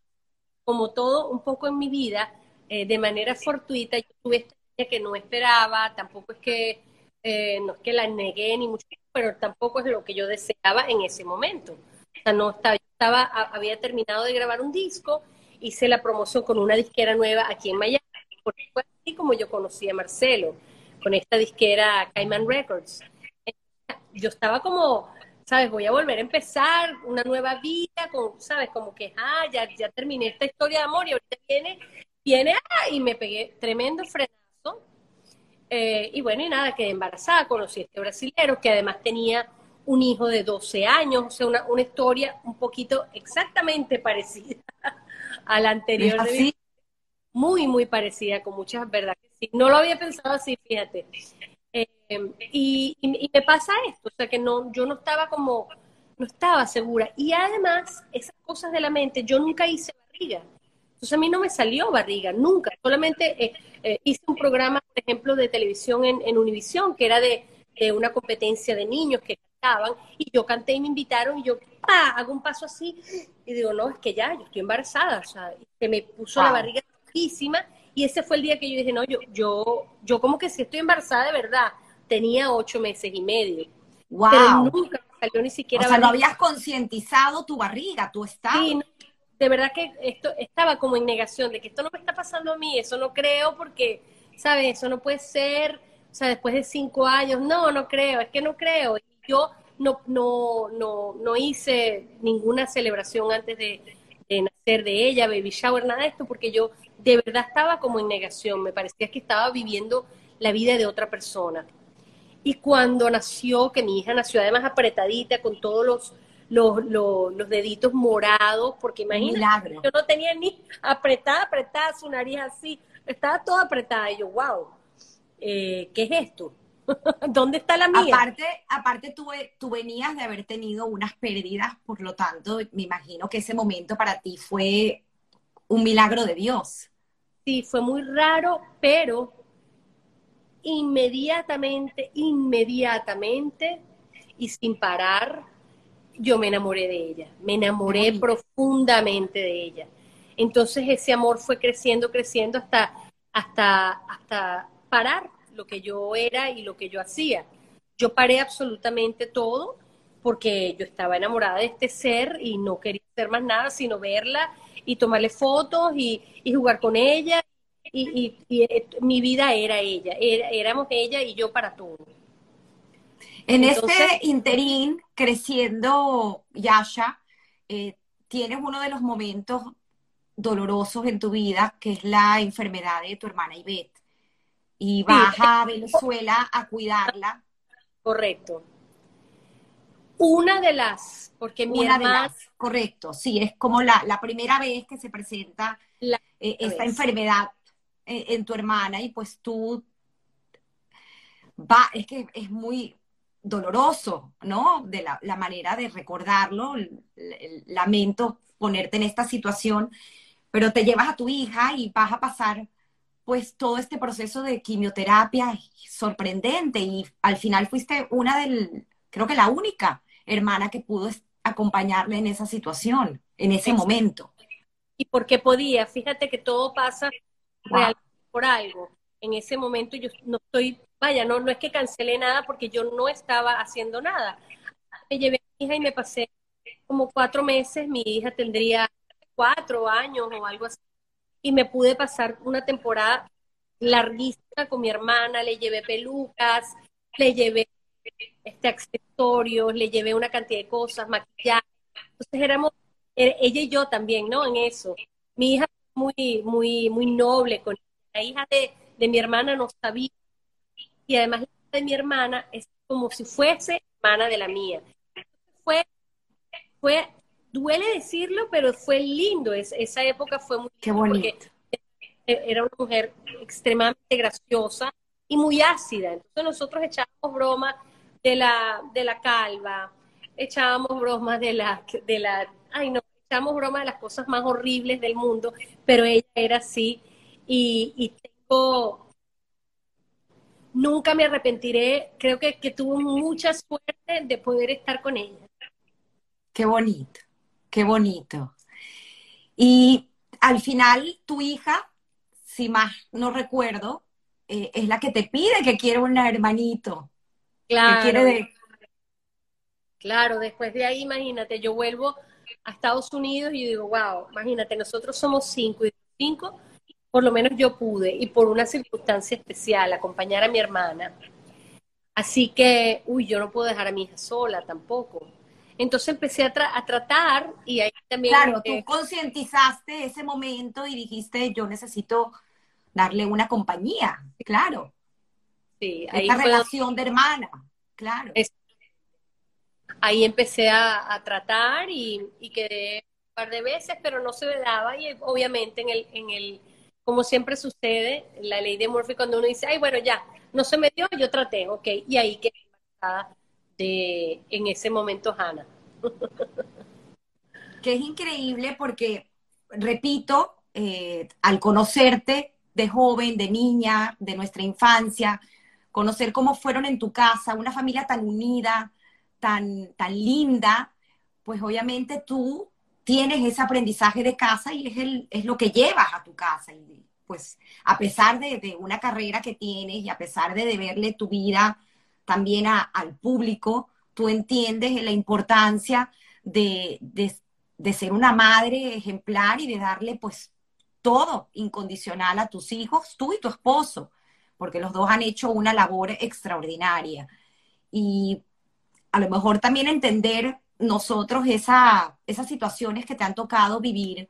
como todo un poco en mi vida, eh, de manera fortuita, yo tuve esta que no esperaba, tampoco es que, eh, no es que la negué ni mucho pero tampoco es lo que yo deseaba en ese momento. O sea, no estaba, estaba, había terminado de grabar un disco, hice la promoción con una disquera nueva aquí en Miami, porque fue así como yo conocí a Marcelo, con esta disquera Cayman Records. Yo estaba como, ¿sabes? Voy a volver a empezar una nueva vida, con, ¿sabes? Como que, ah, ya, ya terminé esta historia de amor y ahorita viene, viene, ah, y me pegué tremendo frenazo eh, y bueno, y nada, quedé embarazada, conocí a este brasilero que además tenía un hijo de 12 años, o sea, una, una historia un poquito exactamente parecida [LAUGHS] a la anterior. De muy, muy parecida, con muchas verdades. Sí. No lo había pensado así, fíjate. Eh, y, y, me pasa esto, o sea, que no, yo no estaba como, no estaba segura. Y además, esas cosas de la mente, yo nunca hice barriga. Entonces a mí no me salió barriga, nunca. Solamente eh, eh, hice un programa, por ejemplo, de televisión en, en Univisión, que era de, una competencia de niños que cantaban, y yo canté y me invitaron, y yo, ¡pa! hago un paso así, y digo, no, es que ya, yo estoy embarazada, o sea, se me puso la barriga rojísima, y ese fue el día que yo dije, no, yo, yo, yo como que si estoy embarazada de verdad, tenía ocho meses y medio. Wow. Pero nunca salió ni siquiera.
O sea, no habías concientizado tu barriga, tu estado. Sí,
de verdad que esto estaba como en negación de que esto no me está pasando a mí, eso no creo porque, ¿sabes? Eso no puede ser, o sea, después de cinco años, no, no creo, es que no creo. Yo no, no, no, no hice ninguna celebración antes de, de nacer de ella, baby shower, nada de esto, porque yo de verdad estaba como en negación, me parecía que estaba viviendo la vida de otra persona. Y cuando nació, que mi hija nació además apretadita, con todos los, los, los, deditos morados, porque imagínate, yo no tenía ni apretada, apretada su nariz así, estaba toda apretada. Y yo, wow, eh, ¿qué es esto? [LAUGHS] ¿Dónde está la mía?
Aparte, aparte tú, tú venías de haber tenido unas pérdidas, por lo tanto, me imagino que ese momento para ti fue un milagro de Dios.
Sí, fue muy raro, pero inmediatamente, inmediatamente y sin parar, yo me enamoré de ella, me enamoré profundamente de ella. Entonces ese amor fue creciendo, creciendo hasta, hasta, hasta parar lo que yo era y lo que yo hacía. Yo paré absolutamente todo porque yo estaba enamorada de este ser y no quería hacer más nada sino verla y tomarle fotos y, y jugar con ella y, eh, mi vida era ella, éramos ella y yo para todo.
En este interín, creciendo Yasha, eh, tienes uno de los momentos dolorosos en tu vida, que es la enfermedad de tu hermana Ivette. Y vas a Venezuela a cuidarla.
Correcto. Una de las, porque mi hermana...
correcto, sí, es como la, primera vez que se presenta eh, esta enfermedad en, tu hermana y pues tú va, es que es muy doloroso, ¿no? De la, manera de recordarlo, lamento ponerte en esta situación, pero te llevas a tu hija y vas a pasar pues todo este proceso de quimioterapia sorprendente y al final fuiste una del, creo que la única hermana que pudo acompañarle en esa situación, en ese momento.
Y porque podía, fíjate que todo pasa realmente por algo. En ese momento yo no estoy, vaya, no, no es que cancelé nada porque yo no estaba haciendo nada. Me llevé a mi hija y me pasé como cuatro meses, mi hija tendría cuatro años o algo así, y me pude pasar una temporada larguísima con mi hermana, le llevé pelucas, le llevé este accesorios, le llevé una cantidad de cosas, maquillaje. Entonces éramos, e, ella y yo también, ¿no? En eso. Mi hija muy, muy, muy noble con la hija de, mi hermana no sabía. Y además la de mi hermana es como si fuese hermana de la mía. Fue, fue, duele decirlo, pero fue lindo. Es, esa época fue muy
Qué bonito.
era una mujer extremadamente graciosa y muy ácida. Entonces nosotros echábamos bromas de la, de la calva, echábamos bromas de la, de la, ay no, echábamos bromas de las cosas más horribles del mundo, pero ella era así y, tengo, nunca me arrepentiré, creo que, que tuvo mucha suerte de poder estar con ella.
Qué bonito, qué bonito. Y al final tu hija, si más no recuerdo, eh, es la que te pide que quiere un hermanito.
Claro. Claro, después de ahí, imagínate, yo vuelvo a Estados Unidos y digo, wow, imagínate, nosotros somos cinco y cinco por lo menos yo pude, y por una circunstancia especial, acompañar a mi hermana. Así que, uy, yo no puedo dejar a mi hija sola tampoco. Entonces empecé a, tratar y ahí también...
Claro, tú concientizaste ese momento y dijiste, yo necesito darle una compañía, claro.
Sí,
ahí Esta relación de hermana, claro.
ahí empecé a, tratar y, y, quedé un par de veces, pero no se me daba y obviamente en el, en el como siempre sucede, la ley de Murphy, cuando uno dice, ay, bueno, ya, no se me dio, yo traté, ok, y ahí quedé de, en ese momento Hannah. [LAUGHS]
que es increíble porque, repito, eh, al conocerte de joven, de niña, de nuestra infancia, conocer cómo fueron en tu casa, una familia tan unida, tan, tan linda, pues obviamente tú tienes ese aprendizaje de casa y es, el, es lo que llevas a tu casa. Y pues a pesar de, una carrera que tienes y a pesar de deberle tu vida también al público, tú entiendes la importancia de, de, ser una madre ejemplar y de darle pues todo incondicional a tus hijos, tú y tu esposo, porque los dos han hecho una labor extraordinaria. Y a lo mejor también entender nosotros esa, esas situaciones que te han tocado vivir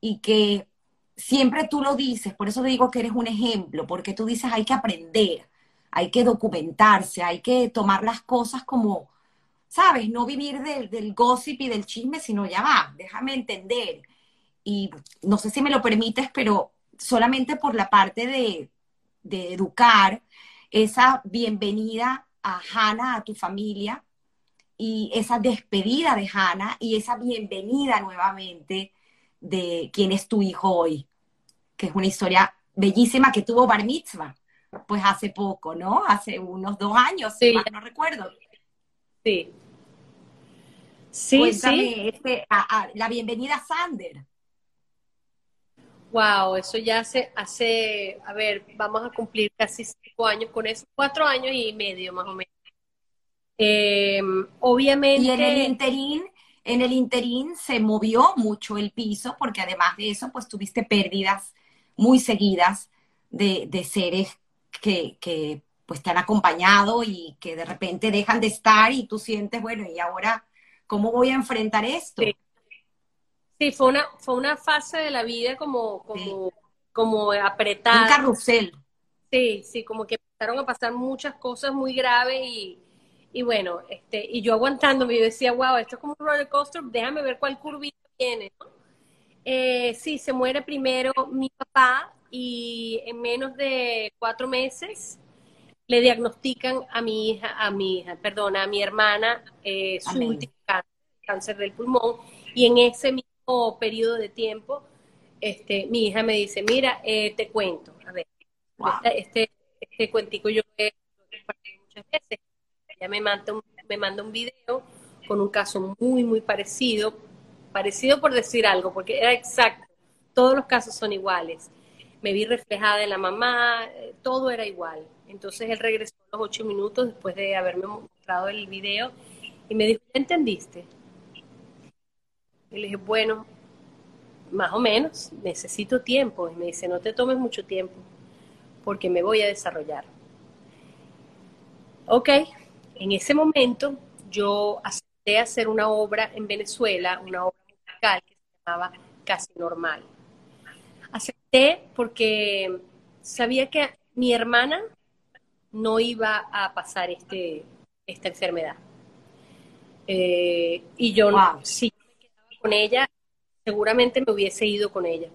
y que siempre tú lo dices, por eso te digo que eres un ejemplo, porque tú dices hay que aprender, hay que documentarse, hay que tomar las cosas como, ¿sabes? No vivir del gossip y del chisme, sino ya va, déjame entender. Y no sé si me lo permites, pero solamente por la parte de, de educar, esa bienvenida a Hannah, a tu familia, y esa despedida de Hannah y esa bienvenida nuevamente de quién es tu hijo hoy, que es una historia bellísima que tuvo Bar Mitzvah, pues hace poco, ¿no? Hace unos dos años, sí. no recuerdo.
Sí. Sí, sí.
Este, a, la bienvenida a Sander.
Wow, eso ya hace, hace, a ver, vamos a cumplir casi cinco años con eso, cuatro años y medio más o menos. Eh, obviamente.
Y en el interín, en el interín se movió mucho el piso, porque además de eso, pues tuviste pérdidas muy seguidas de, de seres que, que, pues te han acompañado y que de repente dejan de estar y tú sientes, bueno, y ahora, ¿cómo voy a enfrentar esto?
Sí, fue, una, fue una fase de la vida como, como, como apretada.
Un carrusel.
Sí, sí, como que empezaron a pasar muchas cosas muy graves y, y bueno, este, y yo aguantándome, yo decía, wow, esto es como un roller coaster, déjame ver cuál curvita tiene. Eh, sí, se muere primero mi papá y en menos de cuatro meses le diagnostican a mi hija, a mi hija, perdona, a mi hermana eh, su último cáncer, del pulmón y en ese mismo periodo de tiempo, este, mi hija me dice, mira, eh, te cuento, a ver, este, este cuentico yo he muchas veces, ella me manda, un, me manda un video con un caso muy, muy parecido, parecido por decir algo, porque era exacto, todos los casos son iguales. Me vi reflejada en la mamá, eh, todo era igual. Entonces él regresó a los ocho minutos después de haberme mostrado el video y me dijo, ¿entendiste? Y le dije, bueno, más o menos, necesito tiempo. Y me dice, no te tomes mucho tiempo, porque me voy a desarrollar. Ok, en ese momento yo acepté hacer una obra en Venezuela, una obra musical que se llamaba Casi Normal. Acepté porque sabía que mi hermana no iba a pasar este, esta enfermedad. Eh, y yo, si me quedaba con ella, seguramente me hubiese ido con ella.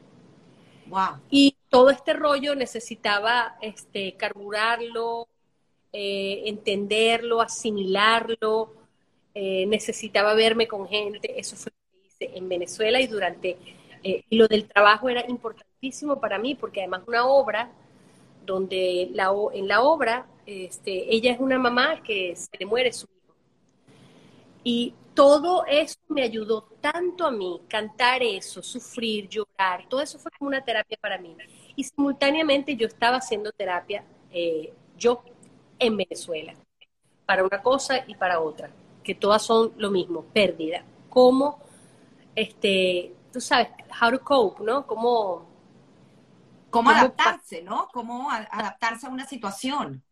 Y todo este rollo necesitaba este, carburarlo, eh, entenderlo, asimilarlo, eh, necesitaba verme con gente, eso fue lo que hice en Venezuela y durante, eh, lo del trabajo era importantísimo para mí porque además una obra donde en la obra este, ella es una mamá que se le muere su hijo. Y todo eso me ayudó tanto a mí, cantar eso, sufrir, llorar, todo eso fue como una terapia para mí. Y simultáneamente yo estaba haciendo terapia yo en Venezuela, para una cosa y para otra, que todas son lo mismo, pérdida. Cómo, este, tú sabes, how to cope, ¿no? Cómo,
cómo adaptarse, ¿no? Cómo adaptarse a una situación.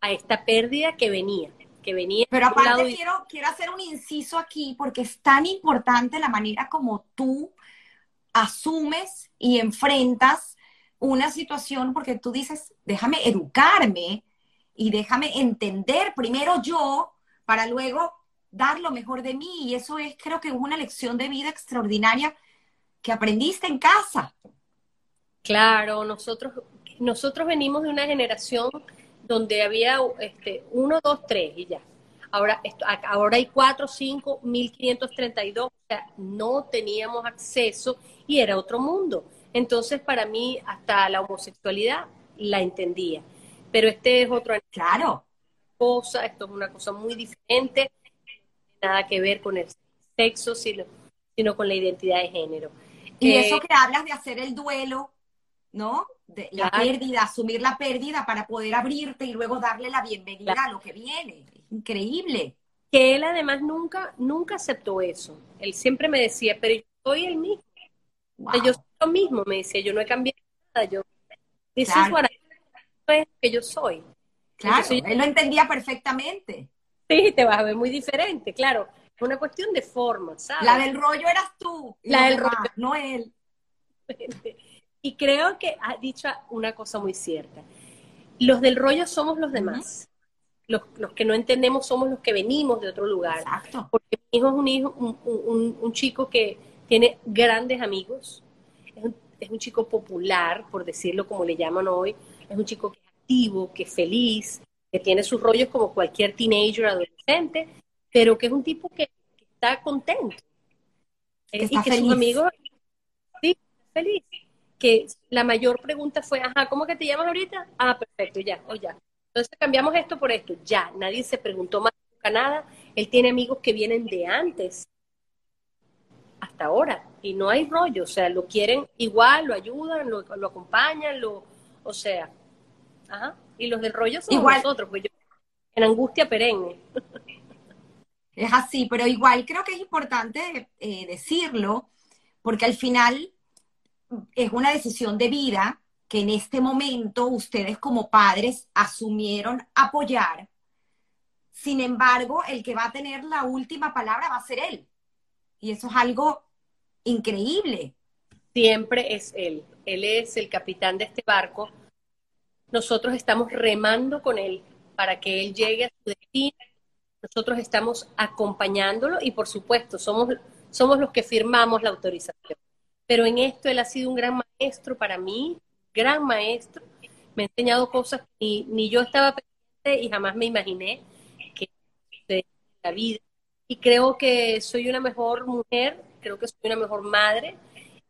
A esta pérdida que venía, que venía.
Pero aparte quiero, quiero hacer un inciso aquí porque es tan importante la manera como tú asumes y enfrentas una situación porque tú dices, déjame educarme, y déjame entender primero yo para luego dar lo mejor de mí. Y eso es, creo que es una lección de vida extraordinaria que aprendiste en casa.
Claro, nosotros, nosotros venimos de una generación donde había este, uno, dos, tres y ya. Ahora, esto, ahora hay cuatro, cinco, mil quinientos treinta y dos. No teníamos acceso y era otro mundo. Entonces, para mí, hasta la homosexualidad la entendía pero este es otro
claro.
cosa, esto es una cosa muy diferente, nada que ver con el sexo, sino, sino con la identidad de género.
Y eso que hablas de hacer el duelo, ¿no? De la pérdida, asumir la pérdida para poder abrirte y luego darle la bienvenida a lo que viene. Increíble.
que él además nunca, nunca aceptó eso. Él siempre me decía, pero yo soy el mismo. Yo soy lo mismo, me decía, yo no he cambiado nada, yo, this es que yo soy.
Claro, él lo entendía perfectamente.
Sí, te vas a ver muy diferente, claro. Es una cuestión de forma, ¿sabes?
La del rollo eras tú.
La del rollo.
No él. [LAUGHS]
Y creo que has dicho una cosa muy cierta. Los del rollo somos los demás. los, los, que no entendemos somos los que venimos de otro lugar.
Exacto.
Porque mi hijo es un, hijo, un, un, un chico que tiene grandes amigos, es un, es un chico popular, por decirlo como le llaman hoy, es un chico que es activo, que es feliz, que tiene sus rollos como cualquier teenager, adolescente, pero que es un tipo que, que está contento.
Que
eh, y que
feliz.
sus amigos, sí, feliz. Que la mayor pregunta fue, ajá, ¿cómo que te llamas ahorita? Ah, perfecto, ya, o ya. Entonces cambiamos esto por esto, ya, nadie se preguntó más nunca nada. Él tiene amigos que vienen de antes hasta ahora y no hay rollo, o sea, lo quieren igual, lo ayudan, lo, lo acompañan, lo, o sea, ajá. Y los del rollo somos
Igual.
nosotros, pues yo, en angustia perenne.
Es así, pero igual creo que es importante eh, decirlo, porque al final es una decisión de vida que en este momento ustedes como padres asumieron apoyar. Sin embargo, el que va a tener la última palabra va a ser él. Y eso es algo increíble.
Siempre es él. Él es el capitán de este barco. Nosotros estamos remando con él para que él llegue a su destino. Nosotros estamos acompañándolo y por supuesto somos, somos los que firmamos la autorización. Pero en esto él ha sido un gran maestro para mí, gran maestro. Me ha enseñado cosas que ni, ni yo estaba presente y jamás me imaginé que la vida. Y creo que soy una mejor mujer, creo que soy una mejor madre,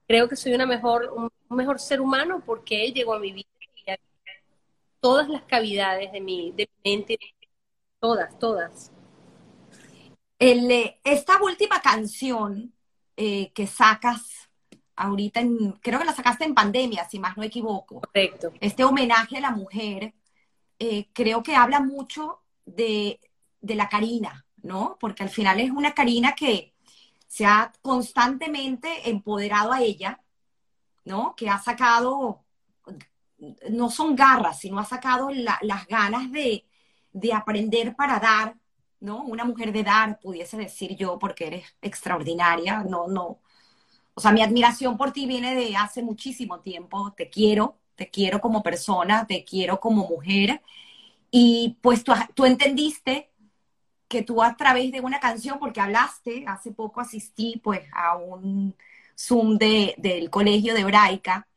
creo que soy una mejor, un, mejor ser humano porque él llegó a mi vida todas las cavidades de mi, de mi mente, todas, todas.
El, eh, esta última canción eh, que sacas ahorita, en, creo que la sacaste en pandemia, si más no equivoco.
Correcto.
Este homenaje a la mujer, eh, creo que habla mucho de, de la Karina, ¿no? Porque al final es una Karina que se ha constantemente empoderado a ella, ¿no? Que ha sacado, no son garras, sino ha sacado la, las ganas de, de aprender para dar, ¿no? Una mujer de dar, pudiese decir yo, porque eres extraordinaria, no, no. O sea, mi admiración por ti viene de hace muchísimo tiempo, te quiero, te quiero como persona, te quiero como mujer, y pues tú, tú entendiste que tú a través de una canción, porque hablaste, hace poco asistí pues a un Zoom de, del colegio de hebraica,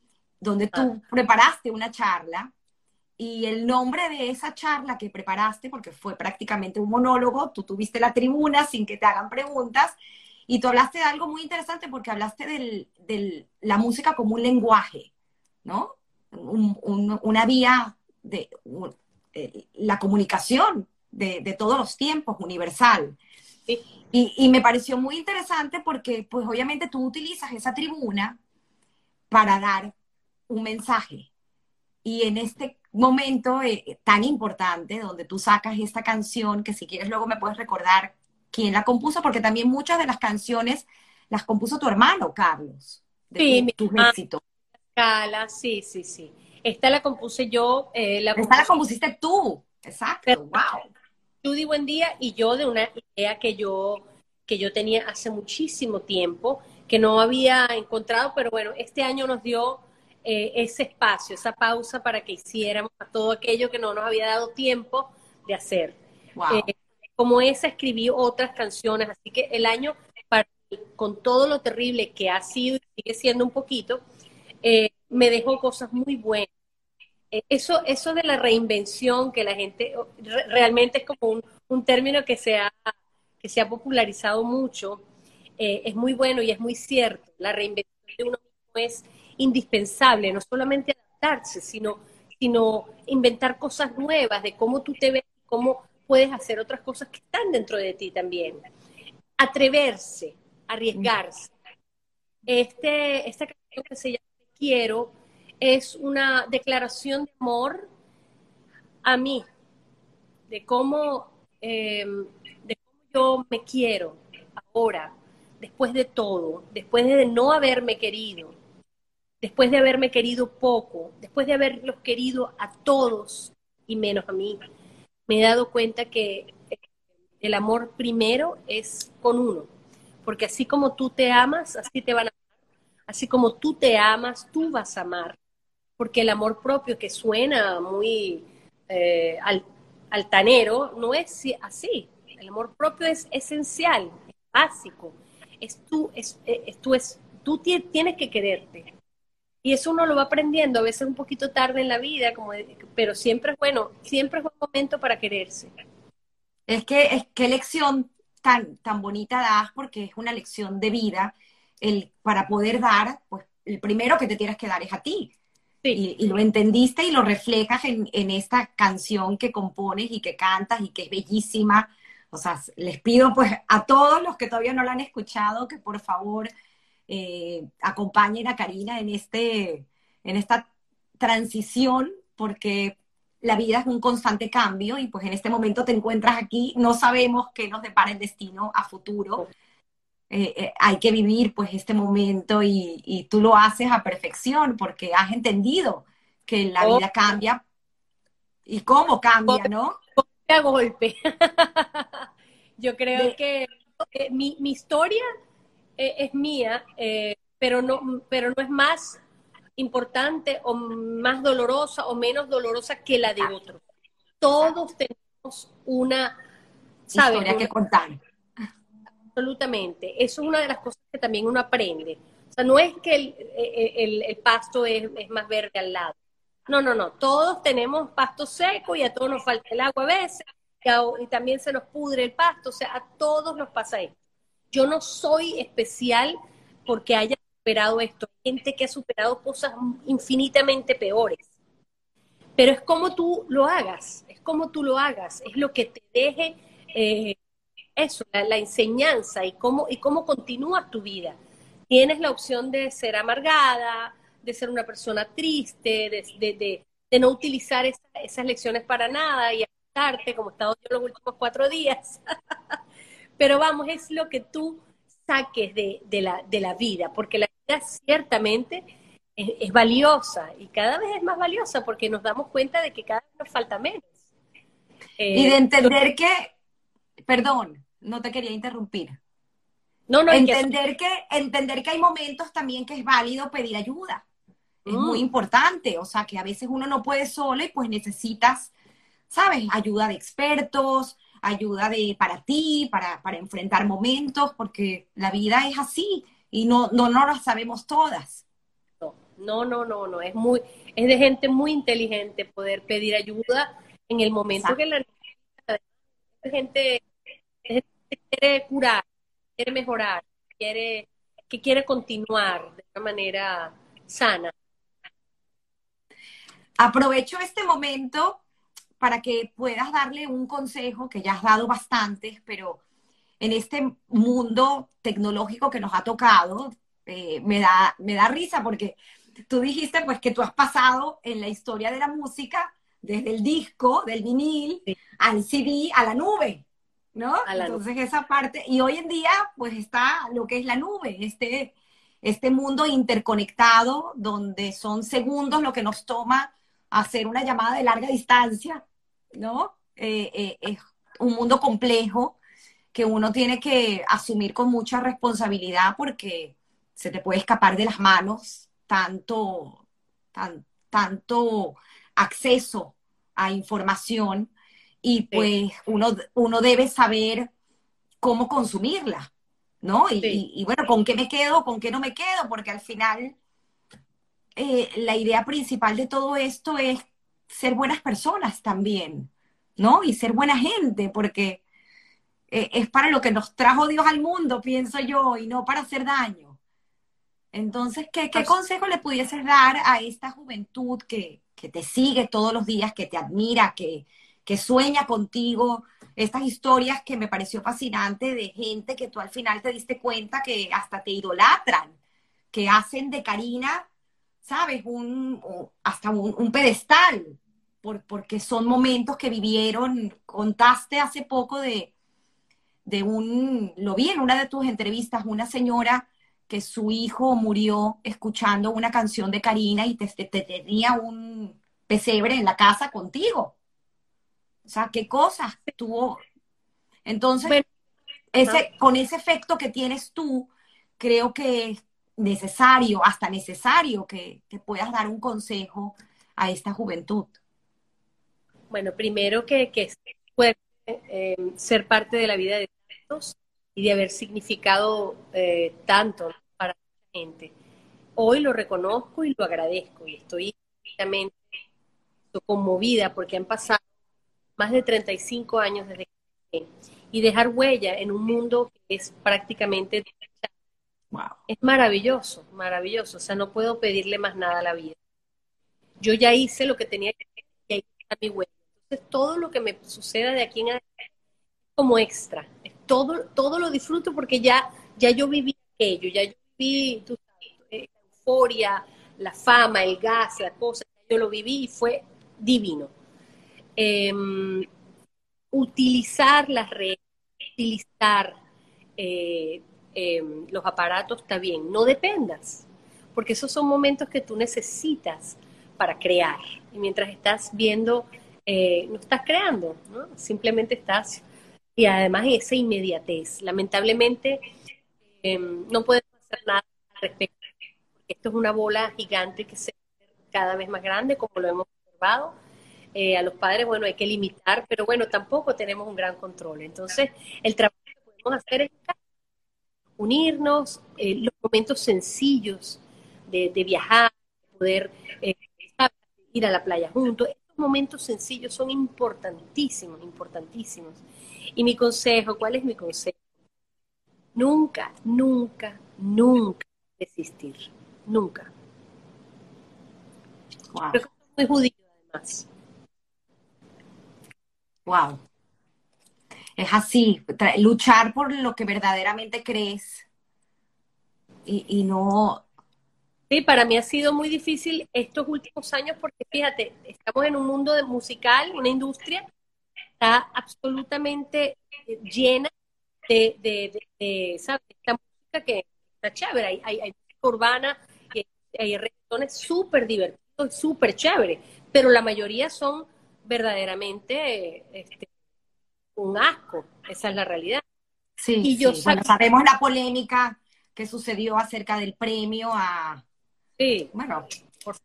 donde tú ah. preparaste una charla y el nombre de esa charla que preparaste, porque fue prácticamente un monólogo, tú tuviste la tribuna sin que te hagan preguntas y tú hablaste de algo muy interesante porque hablaste de del, la música como un lenguaje, ¿no? Un, un, una vía de un, eh, la comunicación de, de, todos los tiempos, universal.
Sí.
Y, y, me pareció muy interesante porque, pues obviamente tú utilizas esa tribuna para dar un mensaje. Y en este momento eh, tan importante donde tú sacas esta canción, que si quieres luego me puedes recordar quién la compuso, porque también muchas de las canciones las compuso tu hermano, Carlos. De
sí,
tu, tus éxitos.
Cala, sí, sí, sí. Esta la compuse yo. Eh, la
Esta compuse... la compusiste tú, exacto, Pero, wow.
Judy Buen Día y yo de una idea que yo, que yo tenía hace muchísimo tiempo, que no había encontrado, pero bueno, este año nos dio eh, ese espacio, esa pausa para que hiciéramos todo aquello que no nos había dado tiempo de hacer.
Wow.
Eh, como esa escribí otras canciones, así que el año, para, con todo lo terrible que ha sido y sigue siendo un poquito, eh, me dejó cosas muy buenas. Eh, eso, eso de la reinvención, que la gente re, realmente es como un, un, término que se ha, que se ha popularizado mucho, es muy bueno y es muy cierto. La reinvención de uno mismo es indispensable, no solamente adaptarse, sino, sino inventar cosas nuevas de cómo tú te ves, cómo puedes hacer otras cosas que están dentro de ti también. Atreverse, arriesgarse. Este, esta canción que se llama Quiero es una declaración de amor a mí, de cómo, eh, de cómo yo me quiero ahora, después de todo, después de no haberme querido, después de haberme querido poco, después de haberlos querido a todos y menos a mí, me he dado cuenta que el amor primero es con uno, porque así como tú te amas, así te van a amar, así como tú te amas, tú vas a amar, porque el amor propio que suena muy eh, altanero no es así, el amor propio es esencial, es básico, es tú, es, es, tú, es, tú tienes que quererte. Y eso uno lo va aprendiendo, a veces un poquito tarde en la vida, como, pero siempre es bueno, siempre es buen momento para quererse.
Es que, es qué lección tan, tan bonita das, porque es una lección de vida, el, para poder dar, pues el primero que te tienes que dar es a ti. Y, y, lo entendiste y lo reflejas en, en, esta canción que compones y que cantas y que es bellísima. O sea, les pido pues a todos los que todavía no la han escuchado que por favor eh, acompañen a Karina en, este, en esta transición, porque la vida es un constante cambio y pues en este momento te encuentras aquí, no sabemos qué nos depara el destino a futuro. Eh, eh, hay que vivir pues este momento y, y, tú lo haces a perfección porque has entendido que la vida cambia y cómo cambia, ¿no?
A golpe. [LAUGHS] Yo creo que mi, mi historia eh, es mía, eh, pero, no, pero no es más importante o más dolorosa o menos dolorosa que la de otro. Todos tenemos una
historia que contar.
Absolutamente. Eso es una de las cosas que también uno aprende. O sea, no es que el, el, el pasto es, es, más verde al lado. No, no, no. Todos tenemos pasto seco y a todos nos falta el agua a veces y, y también se nos pudre el pasto. O sea, a todos nos pasa esto. Yo no soy especial porque haya superado esto. Hay gente que ha superado cosas infinitamente peores. Pero es como tú lo hagas, es como tú lo hagas, es lo que te deje eh, eso, la, enseñanza y cómo, y cómo continúas tu vida. Tienes la opción de ser amargada, de ser una persona triste, de, no utilizar esas lecciones para nada y adaptarte como he estado yo los últimos cuatro días. [LAUGHS] Pero vamos, es lo que tú saques de, la, de la vida, porque la vida ciertamente es, valiosa y cada vez es más valiosa porque nos damos cuenta de que cada vez nos falta menos.
y de eh, entender que, perdón, no te quería interrumpir.
No, no,
entender que... entender que hay momentos también que es válido pedir ayuda. Es muy mm. importante, o sea, que a veces uno no puede solo y pues necesitas, ¿sabes? Ayuda de expertos, ayuda de, para ti, para, para enfrentar momentos, porque la vida es así y no, no, no las sabemos todas.
No, no, no, no, es muy, es de gente muy inteligente poder pedir ayuda en el momento que la gente, gente quiere curar, quiere mejorar, quiere, que quiere continuar de una manera sana.
Aprovecho este momento para que puedas darle un consejo que ya has dado bastantes, pero en este mundo tecnológico que nos ha tocado, eh, me, da, me da risa porque tú dijiste pues que tú has pasado en la historia de la música desde el disco, del vinil, al CD, a la nube, ¿no? Entonces esa parte, y hoy en día pues está lo que es la nube, este, este mundo interconectado donde son segundos lo que nos toma hacer una llamada de larga distancia, ¿no? Eh, eh, es un mundo complejo que uno tiene que asumir con mucha responsabilidad porque se te puede escapar de las manos tanto, tanto acceso a información y pues uno, uno debe saber cómo consumirla, ¿no? Y, bueno, ¿con qué me quedo? ¿Con qué no me quedo? Porque al final eh, la idea principal de todo esto es ser buenas personas también, ¿no? Y ser buena gente, porque eh, es para lo que nos trajo Dios al mundo, pienso yo, y no para hacer daño. Entonces, ¿qué, qué consejo le pudieses dar a esta juventud que, que, te sigue todos los días, que te admira, que, que sueña contigo? Estas historias que me pareció fascinante de gente que tú al final te diste cuenta que hasta te idolatran, que hacen de Karina ¿sabes? Un, hasta un, pedestal, por, porque son momentos que vivieron, contaste hace poco de, de un, lo vi en una de tus entrevistas, una señora que su hijo murió escuchando una canción de Karina y te, tenía un pesebre en la casa contigo. O sea, qué cosas tuvo. Entonces, ese, con ese efecto que tienes tú, creo que necesario, hasta necesario que, puedas dar un consejo a esta juventud.
Bueno, primero que, que puede eh, ser parte de la vida de todos y de haber significado eh, tanto para la gente. Hoy lo reconozco y lo agradezco y estoy conmovida porque han pasado más de 35 años desde que y dejar huella en un mundo que es prácticamente es maravilloso, maravilloso. O sea, no puedo pedirle más nada a la vida. Yo ya hice lo que tenía que hacer y ahí está mi huella. Entonces, todo lo que me suceda de aquí en adelante como extra todo, todo lo disfruto porque ya, ya yo viví aquello, ya yo viví eh, la euforia, la fama, el gas, la cosa, yo lo viví y fue divino. Em, utilizar las redes, utilizar eh, em, los aparatos está bien, no dependas, porque esos son momentos que tú necesitas para crear. Y mientras estás viendo, eh, no estás creando, ¿no? simplemente estás y además esa inmediatez. Lamentablemente em, no podemos hacer nada al respecto, esto es una bola gigante que se cada vez más grande, como lo hemos observado. Eh, a los padres, bueno, hay que limitar, pero bueno, tampoco tenemos un gran control. Entonces, el trabajo que podemos hacer es unirnos, eh, los momentos sencillos de, viajar, poder eh, ir a la playa juntos. Estos momentos sencillos son importantísimos, importantísimos. Y mi consejo, ¿cuál es mi consejo? Nunca, nunca, nunca desistir. Nunca. Wow. Creo que soy judío además.
Wow. Es así, luchar por lo que verdaderamente crees y, y no...
Sí, para mí ha sido muy difícil estos últimos años porque fíjate, estamos en un mundo de musical, una industria está absolutamente eh, llena de, de, de, ¿sabes? Esta música que está chévere, hay, hay, música urbana, hay, hay reggaetones súper divertidos, súper chévere, pero la mayoría son verdaderamente este, un asco, esa es la realidad.
Sí, y yo sabemos la polémica que sucedió acerca del premio a... Sí. Bueno,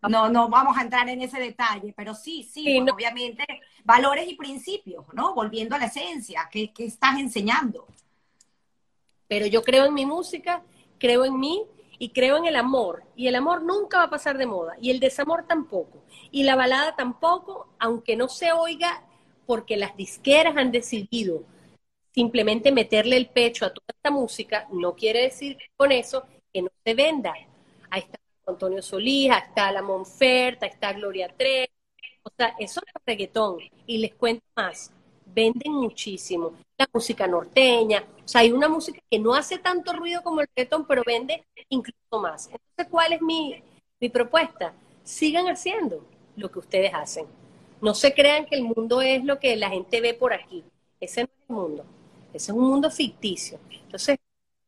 no, no vamos a entrar en ese detalle, pero sí, sí, pues, obviamente valores y principios, ¿no? Volviendo a la esencia, ¿qué, estás enseñando?
Pero yo creo en mi música, creo en mí y creo en el amor. Y el amor nunca va a pasar de moda. Y el desamor tampoco. Y la balada tampoco, aunque no se oiga porque las disqueras han decidido simplemente meterle el pecho a toda esta música, no quiere decir con eso que no se venda. Ahí está Antonio Solís, está la Monferta, está Gloria Trevi, o sea, eso es reggaetón. Y les cuento más, venden muchísimo. La música norteña, o sea, hay una música que no hace tanto ruido como el reggaetón, pero vende incluso más. Entonces, ¿cuál es mi, mi propuesta? Sigan haciendo lo que ustedes hacen. No se crean que el mundo es lo que la gente ve por aquí. Ese no es el mundo. Ese es un mundo ficticio. Entonces,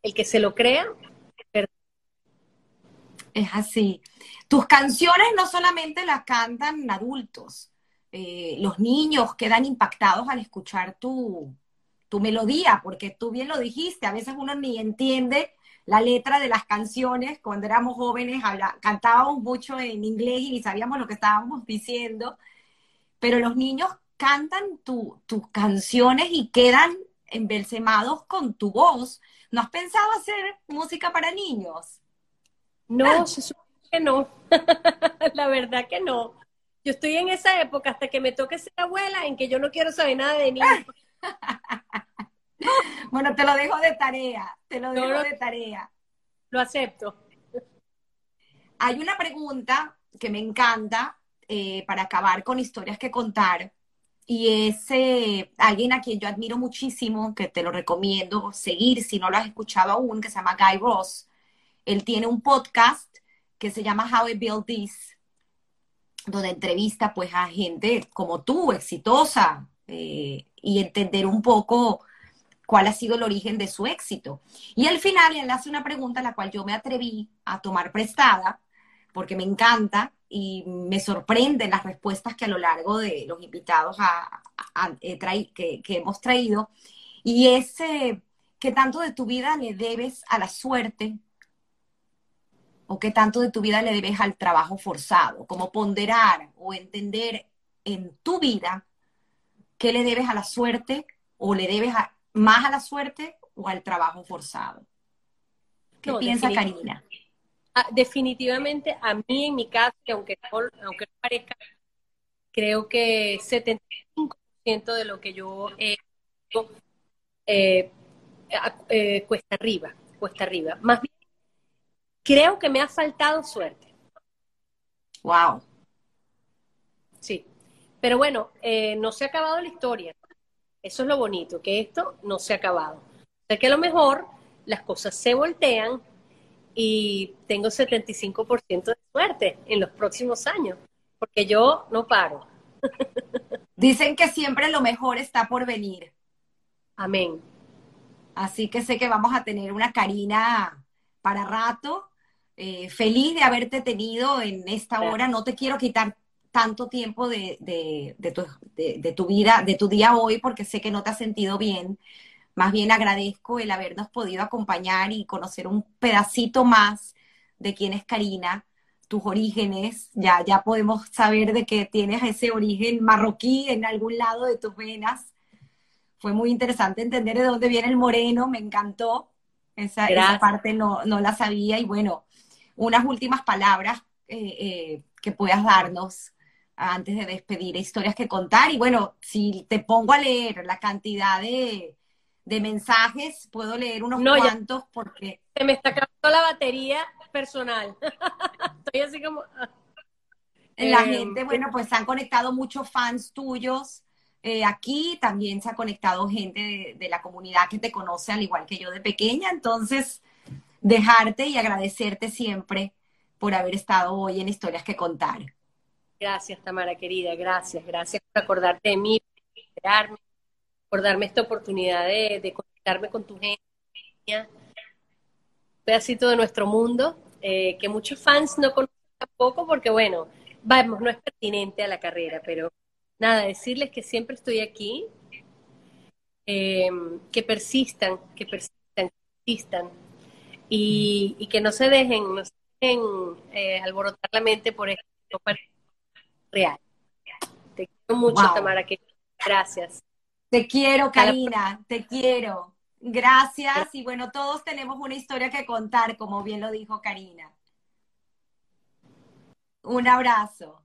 el que se lo crea,
es así. Tus canciones no solamente las cantan adultos, eh, los niños quedan impactados al escuchar tu, tu melodía, porque tú bien lo dijiste, a veces uno ni entiende la letra de las canciones. Cuando éramos jóvenes cantábamos mucho en inglés y ni sabíamos lo que estábamos diciendo, pero los niños cantan tus canciones y quedan embelsemados con tu voz. ¿No has pensado hacer música para niños?
No, se supone que no. [LAUGHS] la verdad que no. Yo estoy en esa época hasta que me toque ser abuela en que yo no quiero saber nada de niños. [LAUGHS]
bueno, te lo dejo de tarea, te lo dejo de tarea.
Lo acepto.
Hay una pregunta que me encanta eh, para acabar con historias que contar y es alguien a quien yo admiro muchísimo, que te lo recomiendo seguir si no lo has escuchado aún, que se llama Guy Ross. Él tiene un podcast que se llama How I Build This, donde entrevista pues a gente como tú, exitosa, eh, y entender un poco cuál ha sido el origen de su éxito. Y al final él hace una pregunta a la cual yo me atreví a tomar prestada, porque me encanta y me sorprenden las respuestas que a lo largo de los invitados que, hemos traído. Y es eh, qué tanto de tu vida le debes a la suerte o qué tanto de tu vida le debes al trabajo forzado, como ponderar o entender en tu vida qué le debes a la suerte o le debes más a la suerte o al trabajo forzado. ¿Qué piensa Karina?
Ah, definitivamente a mí en mi caso, que aunque no, aunque no parezca, creo que 75% de lo que yo he hecho eh, eh, cuesta arriba, cuesta arriba. Más bien, creo que me ha faltado suerte.
Wow.
Sí. Pero bueno, eh, no se ha acabado la historia. Eso es lo bonito, que esto no se ha acabado. O sea que a lo mejor las cosas se voltean y tengo 75% de suerte en los próximos años, porque yo no paro. [LAUGHS]
Dicen que siempre lo mejor está por venir.
Amén.
Así que sé que vamos a tener una Karina para rato. Eh, feliz de haberte tenido en esta hora. No te quiero quitar tanto tiempo de, tu, de, tu, vida, de tu día hoy, porque sé que no te has sentido bien. Más bien agradezco el habernos podido acompañar y conocer un pedacito más de quién es Karina, tus orígenes. Ya, ya podemos saber de que tienes ese origen marroquí en algún lado de tus venas. Fue muy interesante entender de dónde viene el moreno, me encantó. Esa, parte no, no, la sabía. Y bueno, unas últimas palabras eh, eh, que puedas darnos antes de despedir, historias que contar. Y bueno, si te pongo a leer la cantidad de, de mensajes, puedo leer unos cuantos porque...
Se me está acabando la batería personal. [LAUGHS] Estoy así como...
La eh, gente, bueno, pues se han conectado muchos fans tuyos. Eh, aquí también se ha conectado gente de, la comunidad que te conoce al igual que yo de pequeña. Entonces, dejarte y agradecerte siempre por haber estado hoy en Historias que Contar.
Gracias, Tamara, querida. Gracias. Gracias por acordarte de mí, por por darme esta oportunidad de, conectarme con tu gente, un pedacito de nuestro mundo, eh, que muchos fans no conocen tampoco, porque bueno, vamos, no es pertinente a la carrera, pero nada, decirles que siempre estoy aquí, em, que persistan, que persistan, que persistan, y, que no se dejen, no se dejen eh, alborotar la mente por esto real. Te quiero mucho, Tamara, que gracias.
Te quiero, Karina, te quiero. Gracias. Y bueno, todos tenemos una historia que contar, como bien lo dijo Karina. Un abrazo.